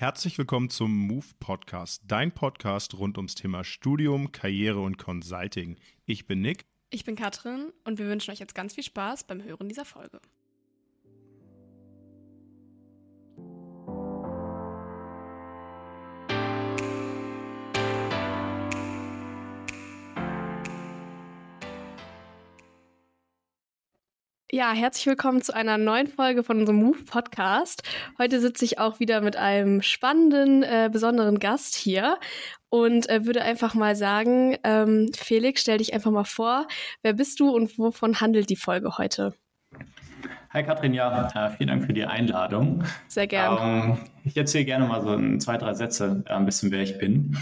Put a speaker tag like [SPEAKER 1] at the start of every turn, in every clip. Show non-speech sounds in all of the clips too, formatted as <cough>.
[SPEAKER 1] Herzlich willkommen zum Move Podcast, dein Podcast rund ums Thema Studium, Karriere und Consulting. Ich bin Nick.
[SPEAKER 2] Ich bin Katrin und wir wünschen euch jetzt ganz viel Spaß beim Hören dieser Folge. Ja, herzlich willkommen zu einer neuen Folge von unserem Move Podcast. Heute sitze ich auch wieder mit einem spannenden, äh, besonderen Gast hier und äh, würde einfach mal sagen, ähm, Felix, stell dich einfach mal vor. Wer bist du und wovon handelt die Folge heute?
[SPEAKER 3] Hi Katrin, ja, äh, vielen Dank für die Einladung.
[SPEAKER 2] Sehr gerne.
[SPEAKER 3] Ähm, ich erzähle gerne mal so in zwei, drei Sätze äh, ein bisschen, wer ich bin.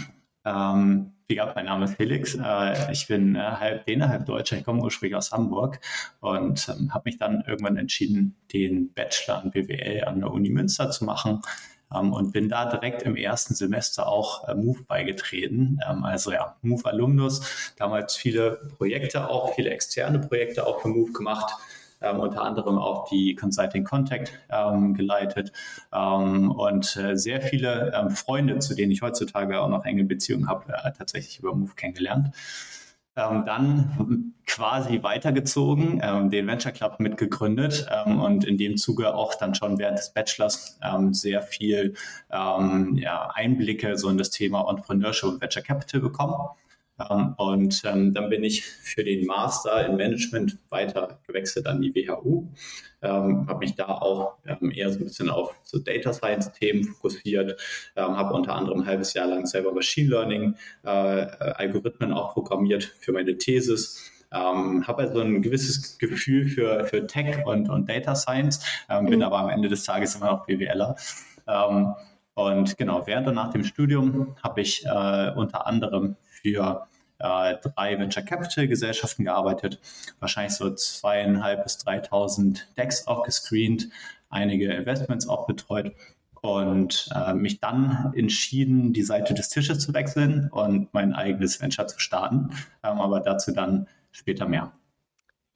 [SPEAKER 3] Ähm, wie gesagt, mein Name ist Felix. Äh, ich bin äh, halb Däne, halb Deutscher. Ich komme ursprünglich aus Hamburg und ähm, habe mich dann irgendwann entschieden, den Bachelor an BWL an der Uni Münster zu machen. Ähm, und bin da direkt im ersten Semester auch äh, Move beigetreten. Ähm, also ja, Move Alumnus, damals viele Projekte auch, viele externe Projekte auch für Move gemacht ähm, unter anderem auch die Consulting Contact ähm, geleitet ähm, und äh, sehr viele ähm, Freunde, zu denen ich heutzutage auch noch enge Beziehungen habe, äh, tatsächlich über Move kennengelernt. Ähm, dann quasi weitergezogen, ähm, den Venture Club mitgegründet ähm, und in dem Zuge auch dann schon während des Bachelors ähm, sehr viel ähm, ja, Einblicke so in das Thema Entrepreneurship und Venture Capital bekommen. Ähm, und ähm, dann bin ich für den Master in Management weiter gewechselt an die WHU. Ähm, habe mich da auch ähm, eher so ein bisschen auf so Data Science Themen fokussiert, ähm, habe unter anderem ein halbes Jahr lang selber Machine Learning äh, Algorithmen auch programmiert für meine Thesis. Ähm, habe also ein gewisses Gefühl für, für Tech und, und Data Science, bin mhm. aber am Ende des Tages immer noch BWLer. Und genau, während und nach dem Studium habe ich äh, unter anderem für äh, drei Venture Capital Gesellschaften gearbeitet, wahrscheinlich so zweieinhalb bis 3.000 Decks auch gescreent, einige Investments auch betreut und äh, mich dann entschieden, die Seite des Tisches zu wechseln und mein eigenes Venture zu starten, ähm, aber dazu dann später mehr.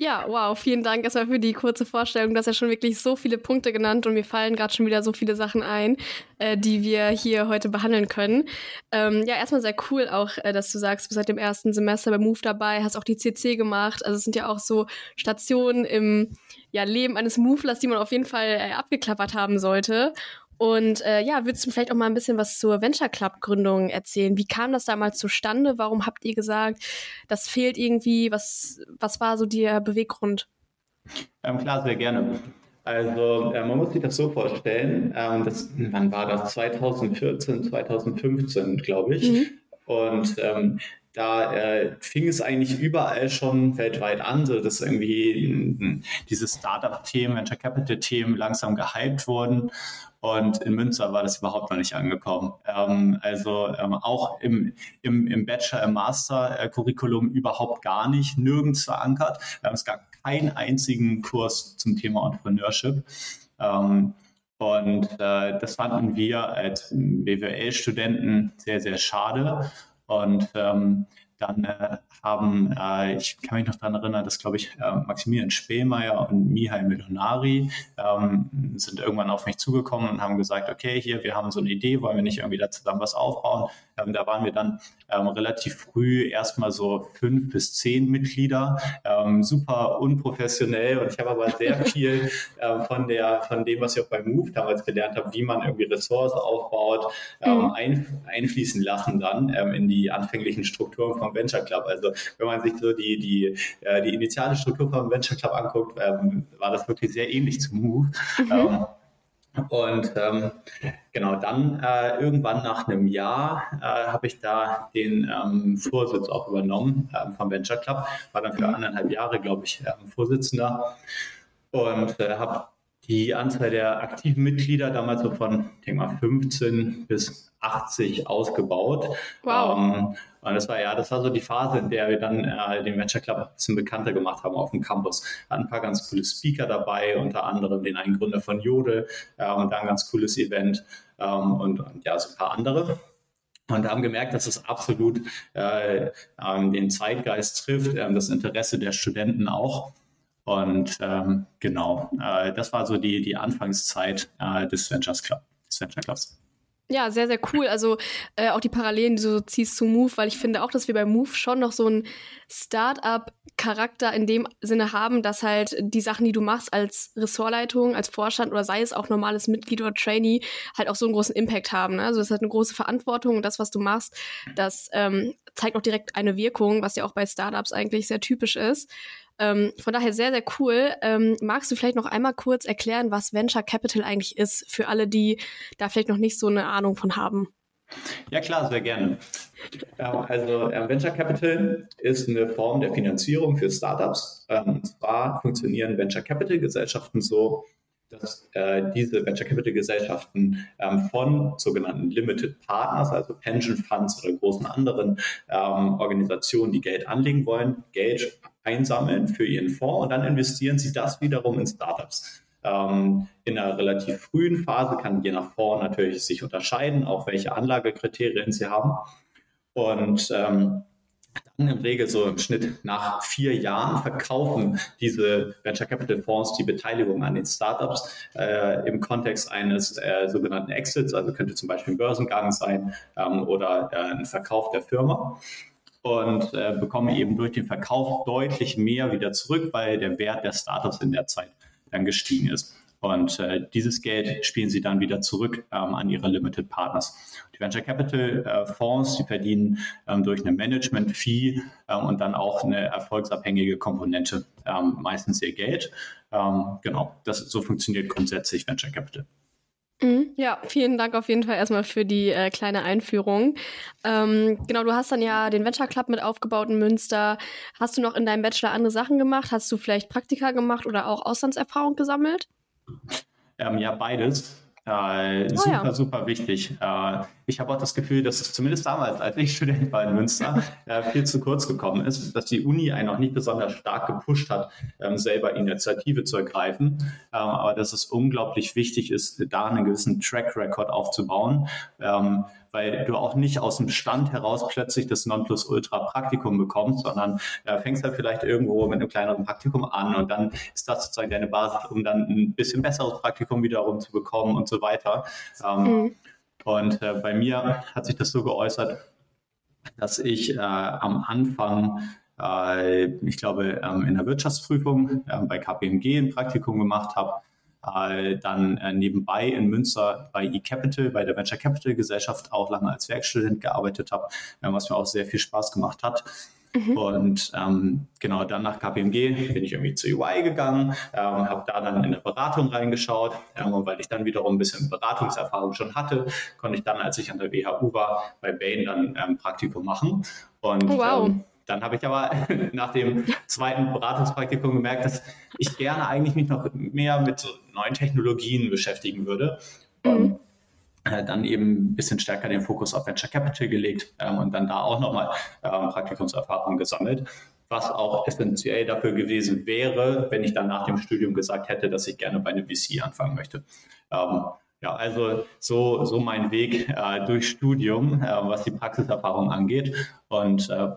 [SPEAKER 2] Ja, wow, vielen Dank erstmal für die kurze Vorstellung. Du hast ja schon wirklich so viele Punkte genannt und mir fallen gerade schon wieder so viele Sachen ein, äh, die wir hier heute behandeln können. Ähm, ja, erstmal sehr cool auch, äh, dass du sagst, du bist seit dem ersten Semester bei Move dabei, hast auch die CC gemacht. Also es sind ja auch so Stationen im ja, Leben eines Movelers, die man auf jeden Fall äh, abgeklappert haben sollte. Und äh, ja, würdest du vielleicht auch mal ein bisschen was zur Venture Club Gründung erzählen? Wie kam das damals zustande? Warum habt ihr gesagt, das fehlt irgendwie? Was, was war so der Beweggrund?
[SPEAKER 3] Ähm, klar, sehr gerne. Also äh, man muss sich das so vorstellen, ähm, das, wann war das? 2014, 2015, glaube ich. Mhm. Und ähm, da äh, fing es eigentlich überall schon weltweit an, so dass irgendwie diese Startup-Themen, Venture Capital-Themen langsam gehypt wurden. Und in Münster war das überhaupt noch nicht angekommen. Ähm, also ähm, auch im, im, im Bachelor, im Master-Curriculum überhaupt gar nicht, nirgends verankert. Ähm, es gab keinen einzigen Kurs zum Thema Entrepreneurship. Ähm, und äh, das fanden wir als BWL-Studenten sehr, sehr schade. Und ähm, dann äh, haben, äh, ich kann mich noch daran erinnern, dass, glaube ich, äh, Maximilian Spehlmeier und Mihai Milonari ähm, sind irgendwann auf mich zugekommen und haben gesagt, okay, hier, wir haben so eine Idee, wollen wir nicht irgendwie da zusammen was aufbauen? Ähm, da waren wir dann ähm, relativ früh erstmal so fünf bis zehn Mitglieder, ähm, super unprofessionell und ich habe aber sehr <laughs> viel äh, von der, von dem, was ich auch bei Move damals gelernt habe, wie man irgendwie Ressourcen aufbaut, ähm, mhm. ein, einfließen lassen dann ähm, in die anfänglichen Strukturen vom Venture Club. Also wenn man sich so die, die, äh, die initiale Struktur vom Venture Club anguckt, ähm, war das wirklich sehr ähnlich zu Move. Mhm. Und ähm, genau, dann äh, irgendwann nach einem Jahr äh, habe ich da den ähm, Vorsitz auch übernommen ähm, vom Venture Club, war dann für mhm. anderthalb Jahre, glaube ich, ähm, Vorsitzender und äh, habe die Anzahl der aktiven Mitglieder damals so von, denke mal, 15 bis 80 ausgebaut. Wow. Ähm, und das war ja, das war so die Phase, in der wir dann äh, den Venture Club ein bisschen bekannter gemacht haben auf dem Campus. Hatten ein paar ganz coole Speaker dabei, unter anderem den einen Gründer von Jodel äh, und da ein ganz cooles Event ähm, und, und ja, so ein paar andere und haben gemerkt, dass es absolut äh, ähm, den Zeitgeist trifft, äh, das Interesse der Studenten auch. Und ähm, genau, äh, das war so die, die Anfangszeit äh, des Ventures Club, des Venture Clubs.
[SPEAKER 2] Ja, sehr, sehr cool. Also äh, auch die Parallelen, die du so ziehst zu Move, weil ich finde auch, dass wir bei Move schon noch so einen Start-up-Charakter in dem Sinne haben, dass halt die Sachen, die du machst als Ressortleitung, als Vorstand oder sei es auch normales Mitglied oder Trainee, halt auch so einen großen Impact haben. Ne? Also das ist halt eine große Verantwortung und das, was du machst, das ähm, zeigt auch direkt eine Wirkung, was ja auch bei Startups eigentlich sehr typisch ist. Ähm, von daher sehr, sehr cool. Ähm, magst du vielleicht noch einmal kurz erklären, was Venture Capital eigentlich ist, für alle, die da vielleicht noch nicht so eine Ahnung von haben?
[SPEAKER 3] Ja, klar, sehr gerne. Also Venture Capital ist eine Form der Finanzierung für Startups. Ähm, und zwar funktionieren Venture Capital Gesellschaften so, dass äh, diese Venture Capital Gesellschaften ähm, von sogenannten Limited Partners, also Pension Funds oder großen anderen ähm, Organisationen, die Geld anlegen wollen, Geld einsammeln für ihren Fonds und dann investieren sie das wiederum in Startups. Ähm, in einer relativ frühen Phase kann je nach Fonds natürlich sich unterscheiden, auch welche Anlagekriterien sie haben. Und ähm, dann im Regel so im Schnitt nach vier Jahren verkaufen diese Venture Capital Fonds die Beteiligung an den Startups äh, im Kontext eines äh, sogenannten Exits, also könnte zum Beispiel ein Börsengang sein ähm, oder äh, ein Verkauf der Firma und äh, bekommen eben durch den Verkauf deutlich mehr wieder zurück, weil der Wert der Startups in der Zeit dann gestiegen ist. Und äh, dieses Geld spielen sie dann wieder zurück ähm, an ihre Limited Partners. Die Venture Capital äh, Fonds, die verdienen ähm, durch eine Management-Fee ähm, und dann auch eine erfolgsabhängige Komponente ähm, meistens ihr Geld. Ähm, genau, das, so funktioniert grundsätzlich Venture Capital.
[SPEAKER 2] Mhm. Ja, vielen Dank auf jeden Fall erstmal für die äh, kleine Einführung. Ähm, genau, du hast dann ja den Venture Club mit aufgebaut in Münster. Hast du noch in deinem Bachelor andere Sachen gemacht? Hast du vielleicht Praktika gemacht oder auch Auslandserfahrung gesammelt?
[SPEAKER 3] Ähm, ja, beides. Äh, oh, super, ja. super wichtig. Äh, ich habe auch das Gefühl, dass zumindest damals, als ich Student war in Münster, äh, viel zu kurz gekommen ist, dass die Uni einen noch nicht besonders stark gepusht hat, ähm, selber Initiative zu ergreifen. Ähm, aber dass es unglaublich wichtig ist, da einen gewissen Track Record aufzubauen. Ähm, weil du auch nicht aus dem Stand heraus plötzlich das Nonplusultra-Praktikum bekommst, sondern äh, fängst halt vielleicht irgendwo mit einem kleineren Praktikum an und dann ist das sozusagen deine Basis, um dann ein bisschen besseres Praktikum wiederum zu bekommen und so weiter. Ähm, mhm. Und äh, bei mir hat sich das so geäußert, dass ich äh, am Anfang äh, ich glaube, ähm, in der Wirtschaftsprüfung äh, bei KPMG ein Praktikum gemacht habe äh, dann äh, nebenbei in Münster bei eCapital, bei der Venture Capital Gesellschaft auch lange als Werkstudent gearbeitet habe, äh, was mir auch sehr viel Spaß gemacht hat. Mhm. Und ähm, genau dann nach KPMG bin ich irgendwie zu UI gegangen, ähm, habe da dann in der Beratung reingeschaut. Ähm, und weil ich dann wiederum ein bisschen Beratungserfahrung schon hatte, konnte ich dann, als ich an der WHU war, bei Bain dann ähm, Praktikum machen. Und oh, wow. Ähm, dann habe ich aber <laughs> nach dem zweiten Beratungspraktikum gemerkt, dass ich gerne eigentlich mich noch mehr mit so neuen Technologien beschäftigen würde. Mhm. Und äh, dann eben ein bisschen stärker den Fokus auf Venture Capital gelegt ähm, und dann da auch nochmal ähm, Praktikumserfahrung gesammelt, was auch essentiell dafür gewesen wäre, wenn ich dann nach dem Studium gesagt hätte, dass ich gerne bei einem VC anfangen möchte. Ähm, ja, also so, so mein Weg äh, durch Studium, äh, was die Praxiserfahrung angeht. Und äh,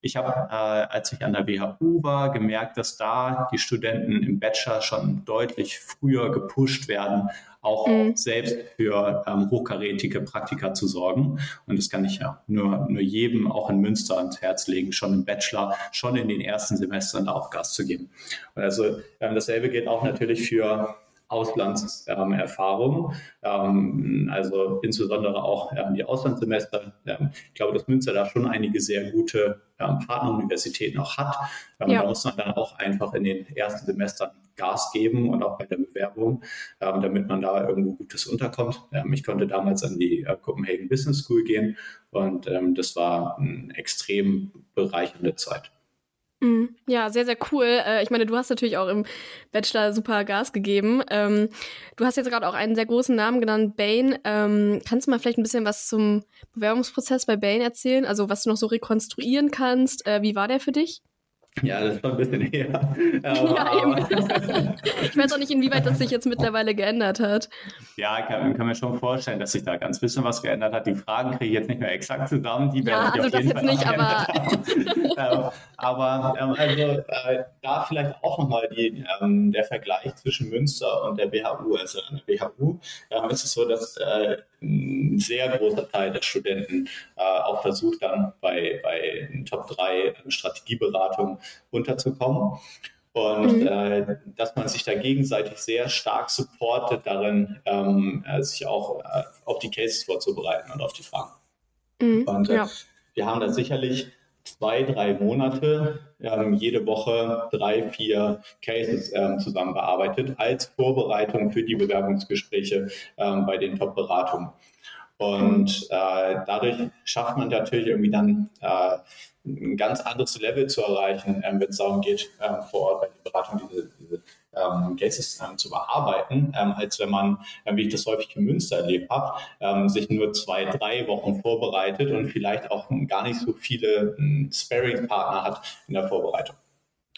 [SPEAKER 3] ich habe, äh, als ich an der WHU war, gemerkt, dass da die Studenten im Bachelor schon deutlich früher gepusht werden, auch mhm. selbst für ähm, hochkarätige Praktika zu sorgen. Und das kann ich ja nur, nur jedem auch in Münster ans Herz legen, schon im Bachelor, schon in den ersten Semestern da auch Gas zu geben. Und also ähm, dasselbe gilt auch natürlich für Auslandserfahrung. Ähm, also insbesondere auch ähm, die Auslandssemester. Ähm, ich glaube, dass Münster da schon einige sehr gute Partneruniversitäten auch hat. Ja. Da muss man dann auch einfach in den ersten Semestern Gas geben und auch bei der Bewerbung, damit man da irgendwo Gutes unterkommt. ich konnte damals an die äh, Copenhagen Business School gehen und das war eine extrem bereichernde Zeit.
[SPEAKER 2] Mhm. Ja, sehr, sehr cool. Äh, ich meine, du hast natürlich auch im Bachelor super Gas gegeben. Ähm, du hast jetzt gerade auch einen sehr großen Namen genannt, Bain. Ähm, kannst du mal vielleicht ein bisschen was zum Bewerbungsprozess bei Bain erzählen? Also was du noch so rekonstruieren kannst. Äh, wie war der für dich?
[SPEAKER 3] Ja, das ist schon ein bisschen her. <laughs>
[SPEAKER 2] ja, eben. <laughs> ich weiß auch nicht, inwieweit das sich jetzt mittlerweile geändert hat.
[SPEAKER 3] Ja, kann, kann mir schon vorstellen, dass sich da ganz bisschen was geändert hat. Die Fragen kriege ich jetzt nicht mehr exakt zusammen. Die
[SPEAKER 2] ja, also das jetzt Fall nicht, aber... <laughs>
[SPEAKER 3] ähm, aber ähm, also äh, da vielleicht auch nochmal ähm, der Vergleich zwischen Münster und der BHU. Also an der BHU ähm, ist es so, dass äh, ein sehr großer Teil der Studenten äh, auch versucht dann bei, bei Top 3 Strategieberatung unterzukommen. Und mhm. äh, dass man sich da gegenseitig sehr stark supportet darin, ähm, äh, sich auch äh, auf die Cases vorzubereiten und auf die Fragen. Mhm. Und äh, ja. wir haben da sicherlich zwei, drei Monate ähm, jede Woche drei, vier Cases ähm, zusammen bearbeitet als Vorbereitung für die Bewerbungsgespräche ähm, bei den Top-Beratungen. Und äh, dadurch schafft man natürlich irgendwie dann äh, ein ganz anderes Level zu erreichen, ähm, wenn es darum geht, ähm, vor Ort bei der Beratung diese, diese ähm, ähm, zu bearbeiten, ähm, als wenn man, ähm, wie ich das häufig in Münster erlebt habe, ähm, sich nur zwei, drei Wochen vorbereitet und vielleicht auch gar nicht so viele ähm, Sparring-Partner hat in der Vorbereitung.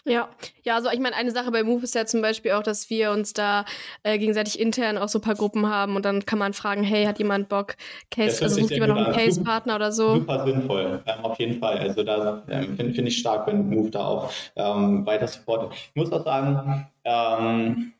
[SPEAKER 2] Ja, ja, also ich meine, eine Sache bei Move ist ja zum Beispiel auch, dass wir uns da äh, gegenseitig intern auch so ein paar Gruppen haben und dann kann man fragen, hey, hat jemand Bock, Case, also sucht jemand noch einen Case-Partner oder so?
[SPEAKER 3] Super sinnvoll, ähm, auf jeden Fall. Also da ähm, finde find ich stark, wenn Move da auch ähm, weiter supportet. Ich muss auch sagen, ähm,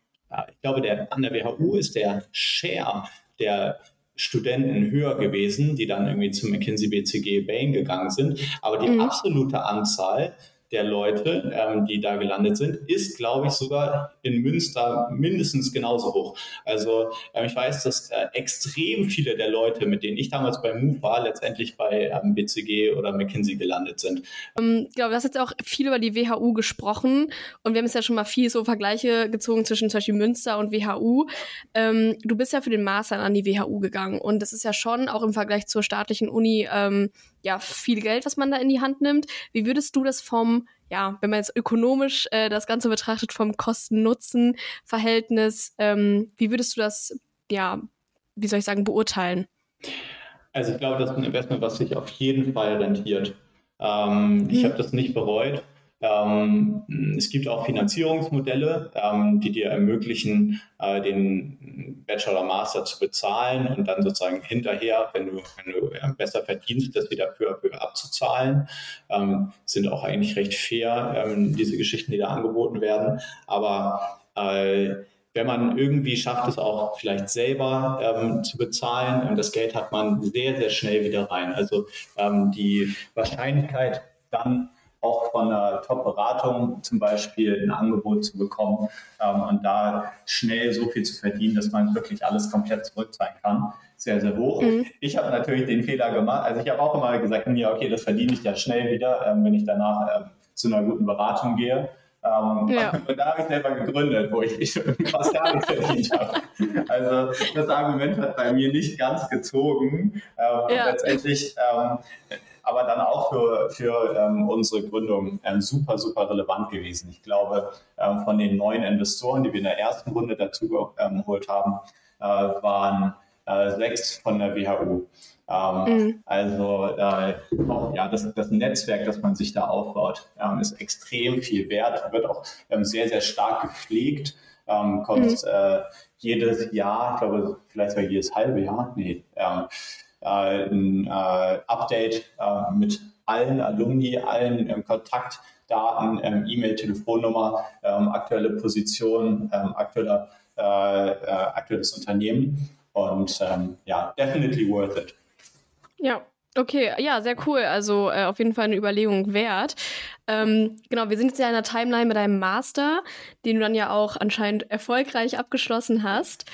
[SPEAKER 3] ich glaube, der, an der WHU ist der Share der Studenten höher gewesen, die dann irgendwie zum McKinsey BCG Bain gegangen sind. Aber die mhm. absolute Anzahl der Leute, ähm, die da gelandet sind, ist, glaube ich, sogar in Münster mindestens genauso hoch. Also äh, ich weiß, dass äh, extrem viele der Leute, mit denen ich damals bei Move war, letztendlich bei ähm, BCG oder McKinsey gelandet sind.
[SPEAKER 2] Ähm, genau, du hast jetzt auch viel über die WHU gesprochen und wir haben jetzt ja schon mal viel so Vergleiche gezogen zwischen zum Beispiel Münster und WHU. Ähm, du bist ja für den Master an die WHU gegangen und das ist ja schon auch im Vergleich zur staatlichen Uni ähm, ja viel Geld, was man da in die Hand nimmt. Wie würdest du das vom, ja, wenn man jetzt ökonomisch äh, das Ganze betrachtet, vom Kosten-Nutzen-Verhältnis, ähm, wie würdest du das, ja, wie soll ich sagen, beurteilen?
[SPEAKER 3] Also ich glaube, das ist ein Investment, was sich auf jeden Fall rentiert. Ähm, mhm. Ich habe das nicht bereut. Ähm, es gibt auch Finanzierungsmodelle, ähm, die dir ermöglichen, äh, den Bachelor Master zu bezahlen und dann sozusagen hinterher, wenn du, wenn du äh, besser verdienst, das wieder für, für abzuzahlen. Ähm, sind auch eigentlich recht fair, ähm, diese Geschichten, die da angeboten werden. Aber äh, wenn man irgendwie schafft, es auch vielleicht selber ähm, zu bezahlen, das Geld hat man sehr, sehr schnell wieder rein. Also ähm, die Wahrscheinlichkeit dann auch von einer Top-Beratung zum Beispiel ein Angebot zu bekommen ähm, und da schnell so viel zu verdienen, dass man wirklich alles komplett zurückzahlen kann. Sehr, sehr hoch. Mhm. Ich habe natürlich den Fehler gemacht. Also ich habe auch immer gesagt, ja, okay, das verdiene ich ja schnell wieder, ähm, wenn ich danach ähm, zu einer guten Beratung gehe. Ähm, ja. <laughs> Und da habe ich selber gegründet, wo ich, ich <laughs> fast gar nicht verdient habe. Also das Argument hat bei mir nicht ganz gezogen. Ähm, ja. Letztendlich ähm, aber dann auch für, für ähm, unsere Gründung ähm, super, super relevant gewesen. Ich glaube, ähm, von den neuen Investoren, die wir in der ersten Runde dazu ähm, geholt haben, äh, waren äh, sechs von der WHU. Ähm, mhm. Also äh, auch, ja, das, das Netzwerk, das man sich da aufbaut, ähm, ist extrem viel wert, wird auch sehr, sehr stark gepflegt. kommt mhm. äh, jedes Jahr, ich glaube, vielleicht sogar jedes halbe Jahr, nee, äh, ein äh, Update äh, mit allen Alumni, allen ähm, Kontaktdaten, ähm, E-Mail, Telefonnummer, ähm, aktuelle Position, aktueller, aktuelles Unternehmen und ja, definitely worth it.
[SPEAKER 2] Ja, Okay, ja, sehr cool. Also äh, auf jeden Fall eine Überlegung wert. Ähm, genau, wir sind jetzt ja in der Timeline mit deinem Master, den du dann ja auch anscheinend erfolgreich abgeschlossen hast.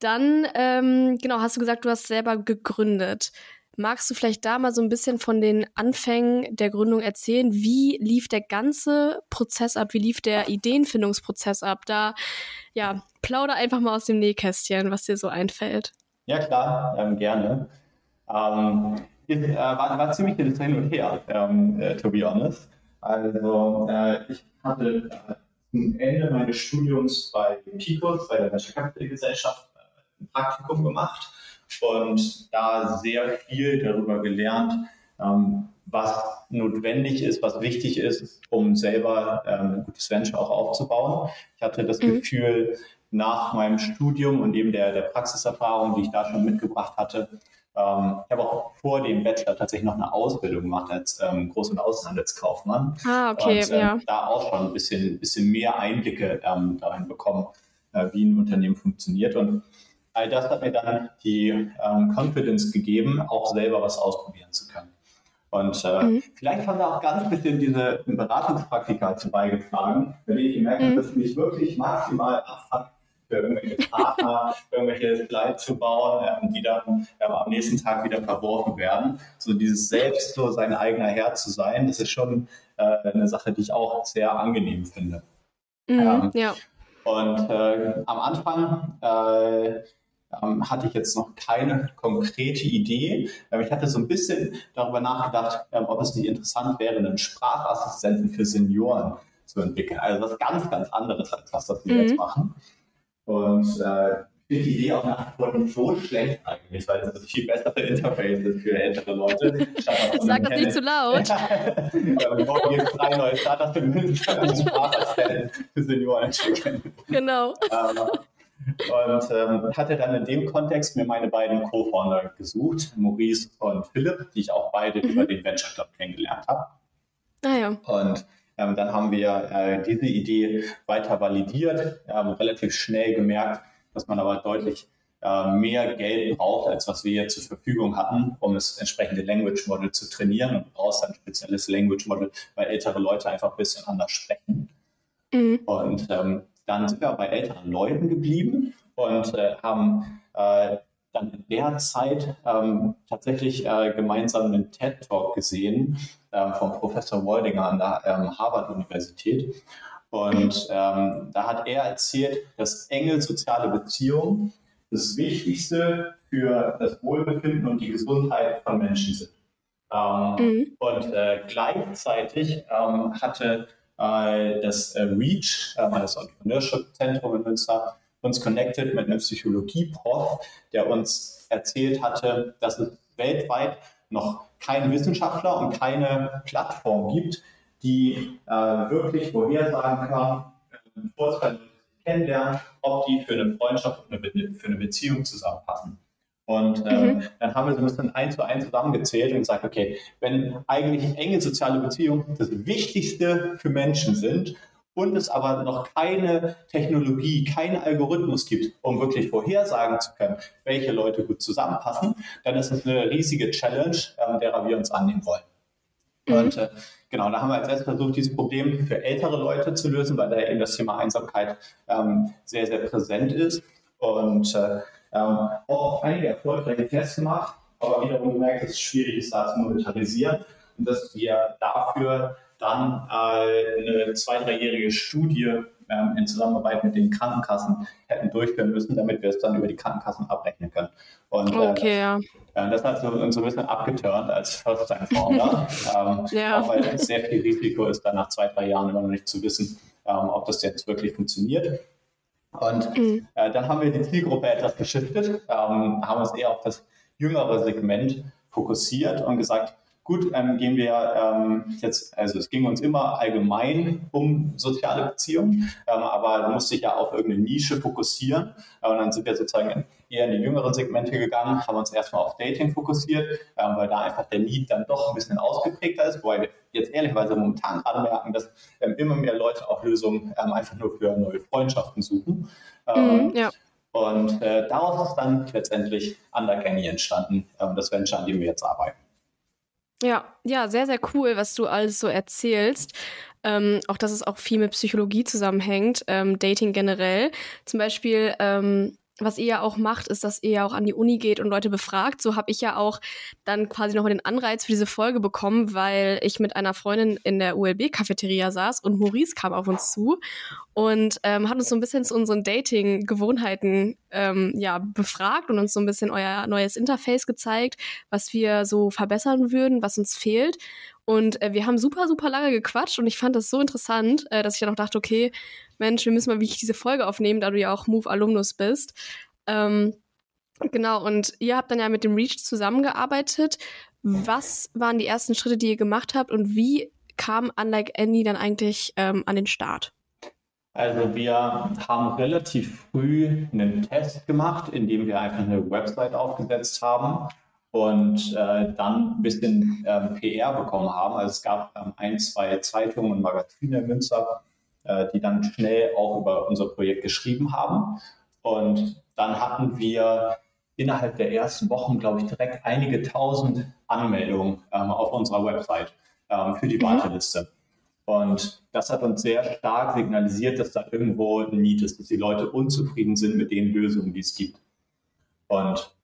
[SPEAKER 2] Dann, ähm, genau, hast du gesagt, du hast selber gegründet. Magst du vielleicht da mal so ein bisschen von den Anfängen der Gründung erzählen? Wie lief der ganze Prozess ab? Wie lief der Ideenfindungsprozess ab? Da, ja, plauder einfach mal aus dem Nähkästchen, was dir so einfällt.
[SPEAKER 3] Ja, klar, ähm, gerne. Ähm, ist, äh, war, war ziemlich viel Hin und Her, ähm, äh, to be honest. Also, äh, ich hatte äh, zum Ende meines Studiums bei Picos, bei der Venture Capital Gesellschaft, Praktikum gemacht und da sehr viel darüber gelernt, ähm, was notwendig ist, was wichtig ist, um selber ähm, ein gutes Venture auch aufzubauen. Ich hatte das mhm. Gefühl, nach meinem Studium und eben der, der Praxiserfahrung, die ich da schon mitgebracht hatte, ähm, ich habe auch vor dem Bachelor tatsächlich noch eine Ausbildung gemacht als ähm, Groß- und Außenhandelskaufmann.
[SPEAKER 2] Ah, okay,
[SPEAKER 3] und, ähm, ja. Da auch schon ein bisschen, bisschen mehr Einblicke ähm, darin bekommen, äh, wie ein Unternehmen funktioniert. Und all das hat mir dann die ähm, Confidence gegeben, auch selber was ausprobieren zu können. Und äh, mhm. vielleicht haben da auch ganz bisschen diese Beratungspraktika zu beigetragen, wenn ich gemerkt habe, mhm. dass ich mich wirklich maximal abfuckt für irgendwelche Partner, irgendwelche Slides zu bauen, ähm, die dann ähm, am nächsten Tag wieder verworfen werden. So dieses selbst so sein eigener Herr zu sein, das ist schon äh, eine Sache, die ich auch sehr angenehm finde.
[SPEAKER 2] Mhm, ähm, ja.
[SPEAKER 3] Und äh, am Anfang äh, ähm, hatte ich jetzt noch keine konkrete Idee. Ähm, ich hatte so ein bisschen darüber nachgedacht, ähm, ob es nicht interessant wäre, einen Sprachassistenten für Senioren zu entwickeln. Also was ganz, ganz anderes als das, was wir mhm. jetzt machen. Und äh, finde die Idee auch nach wie so schlecht eigentlich, weil es viel bessere Interface ist für ältere Leute.
[SPEAKER 2] Sag das nicht zu laut. <laughs>
[SPEAKER 3] wir brauchen jetzt drei neue Startups für Sprachassistenten für Senioren entwickeln.
[SPEAKER 2] Genau.
[SPEAKER 3] Und ähm, hatte dann in dem Kontext mir meine beiden Co-Founder gesucht, Maurice und Philipp, die ich auch beide mhm. über den Venture Club kennengelernt habe.
[SPEAKER 2] Ah ja.
[SPEAKER 3] Und ähm, dann haben wir äh, diese Idee weiter validiert, ähm, relativ schnell gemerkt, dass man aber deutlich äh, mehr Geld braucht, als was wir zur Verfügung hatten, um das entsprechende Language Model zu trainieren. Und du brauchst ein spezielles Language Model, weil ältere Leute einfach ein bisschen anders sprechen. Mhm. Und ähm, dann sind wir bei älteren Leuten geblieben und äh, haben äh, dann in der Zeit ähm, tatsächlich äh, gemeinsam einen TED-Talk gesehen ähm, vom Professor Waldinger an der ähm, Harvard-Universität. Und ähm, da hat er erzählt, dass enge soziale Beziehungen das Wichtigste für das Wohlbefinden und die Gesundheit von Menschen sind. Ähm, mhm. Und äh, gleichzeitig ähm, hatte das äh, REACH, äh, das Entrepreneurship-Zentrum in Münster, uns connected mit einem Psychologie-Prof, der uns erzählt hatte, dass es weltweit noch keinen Wissenschaftler und keine Plattform gibt, die äh, wirklich vorhersagen kann, es kennenlernen, ob die für eine Freundschaft und für eine Beziehung zusammenpassen. Und ähm, mhm. dann haben wir so ein bisschen eins zu eins zusammengezählt und gesagt, okay, wenn eigentlich enge soziale Beziehungen das Wichtigste für Menschen sind und es aber noch keine Technologie, keinen Algorithmus gibt, um wirklich vorhersagen zu können, welche Leute gut zusammenpassen, dann ist es eine riesige Challenge, ähm, derer wir uns annehmen wollen. Mhm. Und äh, genau, da haben wir als erstes versucht, dieses Problem für ältere Leute zu lösen, weil da eben das Thema Einsamkeit ähm, sehr, sehr präsent ist. Und äh, ähm, auch einige erfolgreiche Tests gemacht, aber wiederum gemerkt, dass es schwierig ist, da zu monetarisieren und dass wir dafür dann äh, eine zwei-, dreijährige Studie ähm, in Zusammenarbeit mit den Krankenkassen hätten durchführen müssen, damit wir es dann über die Krankenkassen abrechnen können. Und,
[SPEAKER 2] äh, okay, ja.
[SPEAKER 3] Äh, das hat uns so ein bisschen abgeturnt als First-Time-Founder, <laughs> ähm, ja. auch weil es sehr viel Risiko ist, dann nach zwei, drei Jahren immer noch nicht zu wissen, ähm, ob das jetzt wirklich funktioniert. Und mhm. äh, dann haben wir die Zielgruppe etwas geschiftet, ähm, haben uns eher auf das jüngere Segment fokussiert und gesagt, gut, ähm, gehen wir ähm, jetzt, also es ging uns immer allgemein um soziale Beziehungen, ähm, aber du musst dich ja auf irgendeine Nische fokussieren. und dann sind wir sozusagen eher in die jüngeren Segmente gegangen, haben uns erstmal auf Dating fokussiert, ähm, weil da einfach der Need dann doch ein bisschen ausgeprägter ist, weil wir jetzt ehrlicherweise momentan gerade merken, dass ähm, immer mehr Leute auch Lösungen ähm, einfach nur für neue Freundschaften suchen.
[SPEAKER 2] Mhm, ja.
[SPEAKER 3] Und äh, daraus ist dann letztendlich Undercanny entstanden, das Venture, an dem wir jetzt arbeiten.
[SPEAKER 2] Ja, ja, sehr, sehr cool, was du alles so erzählst. Ähm, auch dass es auch viel mit Psychologie zusammenhängt, ähm, Dating generell. Zum Beispiel ähm, was ihr ja auch macht, ist, dass ihr ja auch an die Uni geht und Leute befragt. So habe ich ja auch dann quasi nochmal den Anreiz für diese Folge bekommen, weil ich mit einer Freundin in der ULB-Cafeteria saß und Maurice kam auf uns zu und ähm, hat uns so ein bisschen zu unseren Dating-Gewohnheiten ähm, ja, befragt und uns so ein bisschen euer neues Interface gezeigt, was wir so verbessern würden, was uns fehlt. Und äh, wir haben super, super lange gequatscht und ich fand das so interessant, äh, dass ich dann auch dachte, okay, Mensch, wir müssen mal wirklich diese Folge aufnehmen, da du ja auch Move-Alumnus bist. Ähm, genau, und ihr habt dann ja mit dem Reach zusammengearbeitet. Was waren die ersten Schritte, die ihr gemacht habt und wie kam Unlike Andy dann eigentlich ähm, an den Start?
[SPEAKER 3] Also wir haben relativ früh einen Test gemacht, in dem wir einfach eine Website aufgesetzt haben und äh, dann ein bisschen ähm, PR bekommen haben. Also es gab ähm, ein, zwei Zeitungen und Magazine in Münster, äh, die dann schnell auch über unser Projekt geschrieben haben. Und dann hatten wir innerhalb der ersten Wochen, glaube ich, direkt einige tausend Anmeldungen ähm, auf unserer Website ähm, für die mhm. Warteliste. Und das hat uns sehr stark signalisiert, dass da irgendwo ein Need ist, dass die Leute unzufrieden sind mit den Lösungen, die es gibt. Und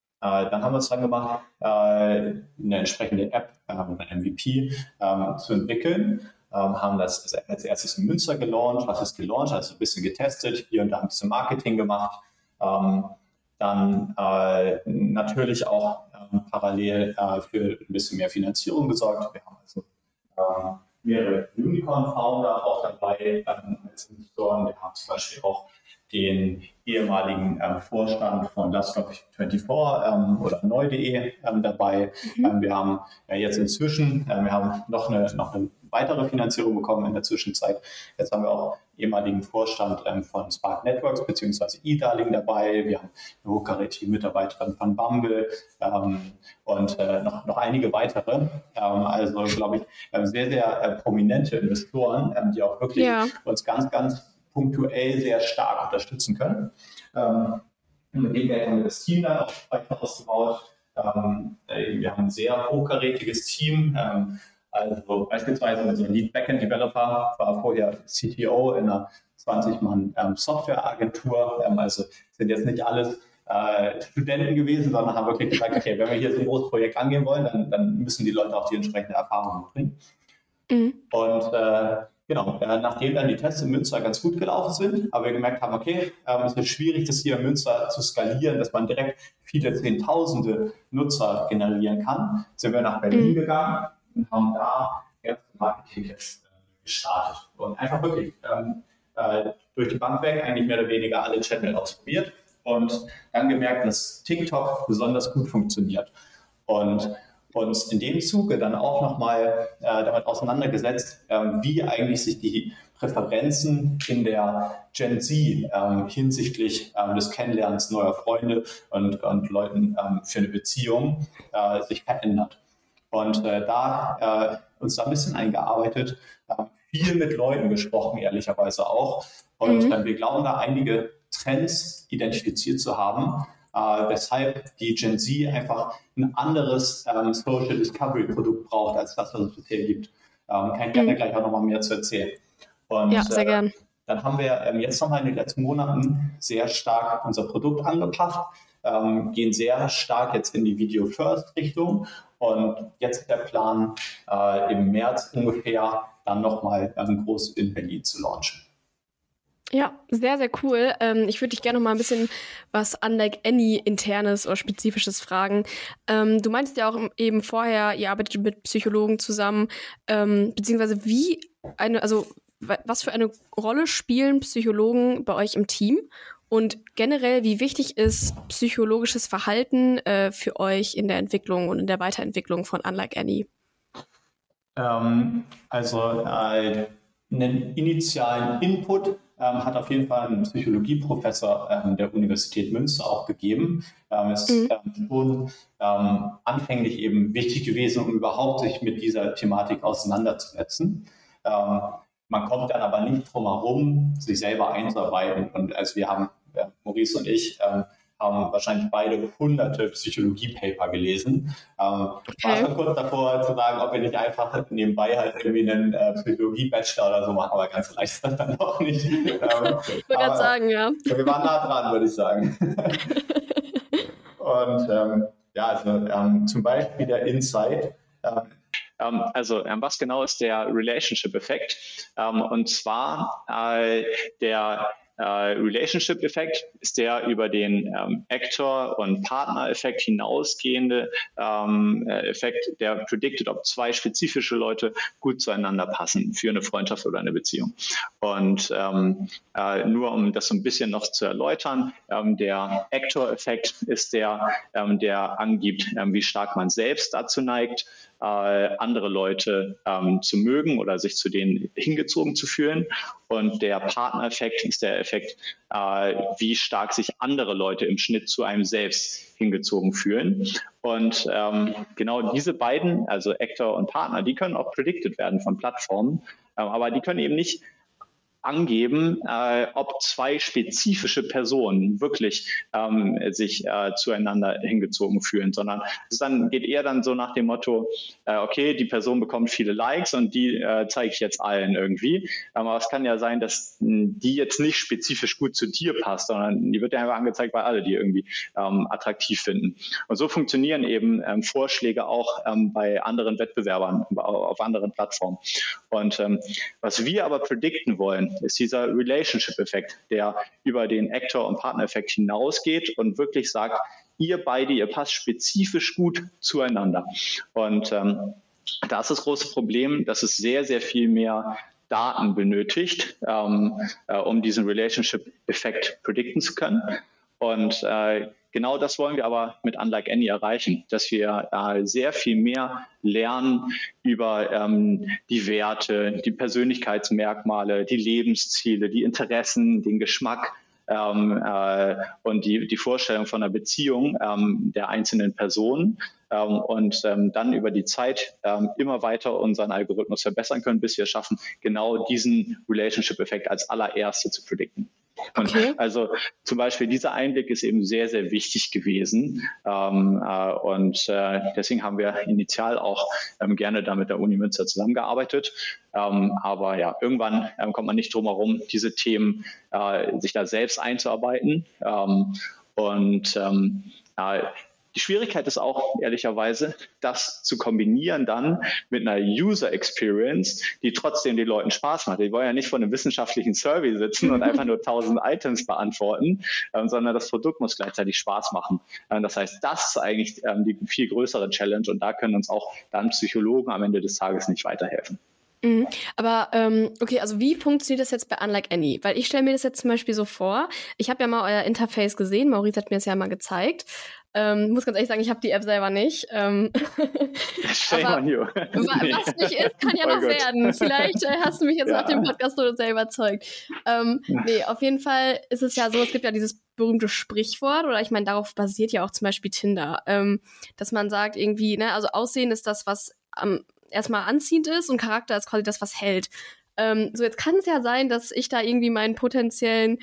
[SPEAKER 3] dann haben wir uns dran gemacht, äh, eine entsprechende App, äh, oder MVP, ähm, zu entwickeln. Ähm, haben das als erstes in Münster gelauncht, was ist gelauncht, also ein bisschen getestet, hier und da ein bisschen Marketing gemacht. Ähm, dann äh, natürlich auch parallel äh, für ein bisschen mehr Finanzierung gesorgt. Wir haben also mehrere Unicorn-Founder auch dabei als Investoren. Wir haben zum Beispiel auch den ehemaligen ähm, Vorstand von Laststop24 ähm, oder neu.de ähm, dabei. Mhm. Ähm, wir haben ja jetzt inzwischen, äh, wir haben noch eine, noch eine weitere Finanzierung bekommen in der Zwischenzeit. Jetzt haben wir auch ehemaligen Vorstand ähm, von Spark Networks bzw. E-Darling dabei. Wir haben eine hochkarätige Mitarbeiterin von Bumble ähm, und äh, noch, noch einige weitere. also, glaube ich, sehr, sehr äh, prominente Investoren, die auch wirklich ja. uns ganz, ganz punktuell sehr stark unterstützen können. Ähm, mit dem Geld haben wir das Team dann auch weiter ausgebaut. Ähm, äh, wir haben ein sehr hochkarätiges Team. Ähm, also beispielsweise unser Lead Backend Developer war vorher CTO in einer 20-Mann ähm, Softwareagentur. Ähm, also sind jetzt nicht alles äh, Studenten gewesen, sondern haben wirklich gesagt, okay, wenn wir hier so ein großes Projekt angehen wollen, dann, dann müssen die Leute auch die entsprechende Erfahrung bringen. Mhm. Und äh, Genau, äh, nachdem dann die Tests in Münster ganz gut gelaufen sind, aber wir gemerkt haben, okay, ähm, es wird schwierig, das hier in Münster zu skalieren, dass man direkt viele Zehntausende Nutzer generieren kann, sind wir nach Berlin mhm. gegangen und haben da erste Marketing-Tests äh, gestartet und einfach wirklich ähm, äh, durch die Bank weg eigentlich mehr oder weniger alle Channel ausprobiert und dann gemerkt, dass TikTok besonders gut funktioniert. Und uns in dem Zuge dann auch nochmal äh, damit auseinandergesetzt, ähm, wie eigentlich sich die Präferenzen in der Gen Z ähm, hinsichtlich ähm, des Kennenlernens neuer Freunde und, und Leuten ähm, für eine Beziehung äh, sich verändert. Und äh, da äh, uns da ein bisschen eingearbeitet, viel mit Leuten gesprochen, ehrlicherweise auch. Und mhm. wir glauben da einige Trends identifiziert zu haben, äh, weshalb die Gen Z einfach ein anderes ähm, Social Discovery Produkt braucht, als das, was es bisher gibt. Ähm, kann ich gerne mhm. gleich auch nochmal mehr zu erzählen.
[SPEAKER 2] Und, ja, sehr äh, gern.
[SPEAKER 3] Dann haben wir ähm, jetzt nochmal in den letzten Monaten sehr stark unser Produkt angepasst, ähm, gehen sehr stark jetzt in die Video First Richtung und jetzt ist der Plan, äh, im März ungefähr dann nochmal ähm, groß in Berlin zu launchen.
[SPEAKER 2] Ja, sehr, sehr cool. Ähm, ich würde dich gerne noch mal ein bisschen was Unlike Any internes oder spezifisches fragen. Ähm, du meinst ja auch eben vorher, ihr arbeitet mit Psychologen zusammen, ähm, beziehungsweise wie eine, also was für eine Rolle spielen Psychologen bei euch im Team? Und generell, wie wichtig ist psychologisches Verhalten äh, für euch in der Entwicklung und in der Weiterentwicklung von Unlike Any?
[SPEAKER 3] Ähm, also äh, einen initialen Input ähm, hat auf jeden Fall ein Psychologieprofessor ähm, der Universität Münster auch gegeben. Ähm, ist mhm. ähm, schon ähm, anfänglich eben wichtig gewesen, um überhaupt sich mit dieser Thematik auseinanderzusetzen. Ähm, man kommt dann aber nicht drum herum, sich selber einzuarbeiten. Und als wir haben, äh, Maurice und ich, haben wahrscheinlich beide hunderte Psychologie-Paper gelesen. Ähm, okay. War schon kurz davor zu sagen, ob wir nicht einfach nebenbei halt irgendwie einen äh, Psychologie-Bachelor oder so machen, aber ganz leicht ist das dann auch nicht. Ähm, <laughs> ich
[SPEAKER 2] wollte gerade sagen, ja.
[SPEAKER 3] Wir waren nah dran, würde ich sagen. <laughs> Und ähm, ja, also ähm, zum Beispiel der Insight. Ähm, ähm, also was genau ist der Relationship-Effekt? und zwar äh, der äh, Relationship-Effekt ist der über den ähm, Actor- und Partner-Effekt hinausgehende ähm, äh, Effekt, der predicted, ob zwei spezifische Leute gut zueinander passen für eine Freundschaft oder eine Beziehung. Und ähm, äh, nur um das so ein bisschen noch zu erläutern, ähm, der Actor-Effekt ist der, ähm, der angibt, ähm, wie stark man selbst dazu neigt, andere Leute ähm, zu mögen oder sich zu denen hingezogen zu fühlen. Und der Partnereffekt ist der Effekt, äh, wie stark sich andere Leute im Schnitt zu einem selbst hingezogen fühlen. Und ähm, genau diese beiden, also Actor und Partner, die können auch predicted werden von Plattformen, äh, aber die können eben nicht angeben, äh, ob zwei spezifische Personen wirklich ähm, sich äh, zueinander hingezogen fühlen, sondern es dann geht eher dann so nach dem Motto, äh, okay, die Person bekommt viele Likes und die äh, zeige ich jetzt allen irgendwie. Aber es kann ja sein, dass die jetzt nicht spezifisch gut zu dir passt, sondern die wird ja einfach angezeigt, weil alle die irgendwie ähm, attraktiv finden. Und so funktionieren eben ähm, Vorschläge auch ähm, bei anderen Wettbewerbern auf anderen Plattformen. Und ähm, was wir aber predikten wollen, ist dieser Relationship-Effekt, der über den Actor- und Partner-Effekt hinausgeht und wirklich sagt, ihr beide, ihr passt spezifisch gut zueinander. Und ähm, da ist das große Problem, dass es sehr, sehr viel mehr Daten benötigt, ähm, äh, um diesen Relationship-Effekt predikten zu können. Und äh, genau das wollen wir aber mit Unlike Any erreichen, dass wir äh, sehr viel mehr lernen über ähm, die Werte, die Persönlichkeitsmerkmale, die Lebensziele, die Interessen, den Geschmack ähm, äh, und die, die Vorstellung von einer Beziehung ähm, der einzelnen Personen ähm, und ähm, dann über die Zeit ähm, immer weiter unseren Algorithmus verbessern können, bis wir schaffen, genau diesen Relationship-Effekt als allererste zu predikten. Okay. also zum Beispiel dieser Einblick ist eben sehr, sehr wichtig gewesen. Ähm, äh, und äh, deswegen haben wir initial auch ähm, gerne da mit der Uni Münster zusammengearbeitet. Ähm, aber ja, irgendwann ähm, kommt man nicht drum herum, diese Themen äh, sich da selbst einzuarbeiten. Ähm, und ähm, die Schwierigkeit ist auch ehrlicherweise, das zu kombinieren dann mit einer User Experience, die trotzdem den Leuten Spaß macht. Die wollen ja nicht vor einem wissenschaftlichen Survey sitzen und einfach nur <laughs> tausend Items beantworten, ähm, sondern das Produkt muss gleichzeitig Spaß machen. Ähm, das heißt, das ist eigentlich ähm, die viel größere Challenge und da können uns auch dann Psychologen am Ende des Tages nicht weiterhelfen.
[SPEAKER 2] Mhm. Aber ähm, okay, also wie funktioniert das jetzt bei Unlike Any? Weil ich stelle mir das jetzt zum Beispiel so vor, ich habe ja mal euer Interface gesehen, Maurice hat mir das ja mal gezeigt ähm, muss ganz ehrlich sagen, ich habe die App selber nicht. Ähm, <laughs>
[SPEAKER 3] Shame on you. <laughs>
[SPEAKER 2] was nicht ist, kann ja oh noch Gott. werden. Vielleicht äh, hast du mich jetzt ja. nach dem Podcast so sehr überzeugt. Ähm, nee, auf jeden Fall ist es ja so, es gibt ja dieses berühmte Sprichwort, oder ich meine, darauf basiert ja auch zum Beispiel Tinder, ähm, dass man sagt irgendwie, ne, also Aussehen ist das, was ähm, erstmal anziehend ist und Charakter ist quasi das, was hält. Ähm, so, jetzt kann es ja sein, dass ich da irgendwie meinen potenziellen